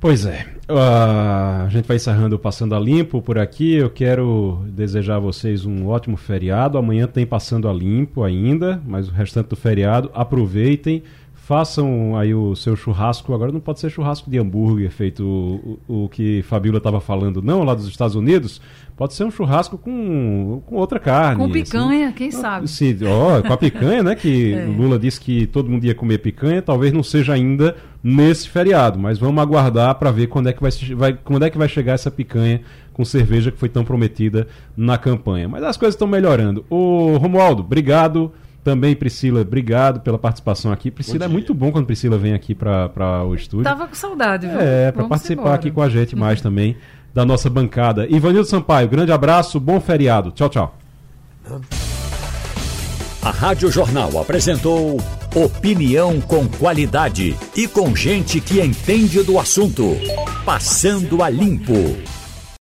Pois é. Uh, a gente vai encerrando Passando a Limpo por aqui. Eu quero desejar a vocês um ótimo feriado. Amanhã tem Passando a Limpo ainda, mas o restante do feriado aproveitem. Façam aí o seu churrasco. Agora não pode ser churrasco de hambúrguer, feito o, o, o que Fabíola estava falando, não, lá dos Estados Unidos. Pode ser um churrasco com, com outra carne. Com picanha, assim. quem sabe? Sim, ó, com a picanha, né? Que é. Lula disse que todo mundo ia comer picanha, talvez não seja ainda nesse feriado, mas vamos aguardar para ver quando é, que vai, vai, quando é que vai chegar essa picanha com cerveja que foi tão prometida na campanha. Mas as coisas estão melhorando. Ô, Romualdo, obrigado. Também, Priscila, obrigado pela participação aqui. Priscila, é muito bom quando Priscila vem aqui para o estúdio. Tava com saudade, viu? É, para participar embora. aqui com a gente mais também da nossa bancada. Ivanildo Sampaio, grande abraço, bom feriado. Tchau, tchau. A Rádio Jornal apresentou opinião com qualidade e com gente que entende do assunto. Passando a limpo.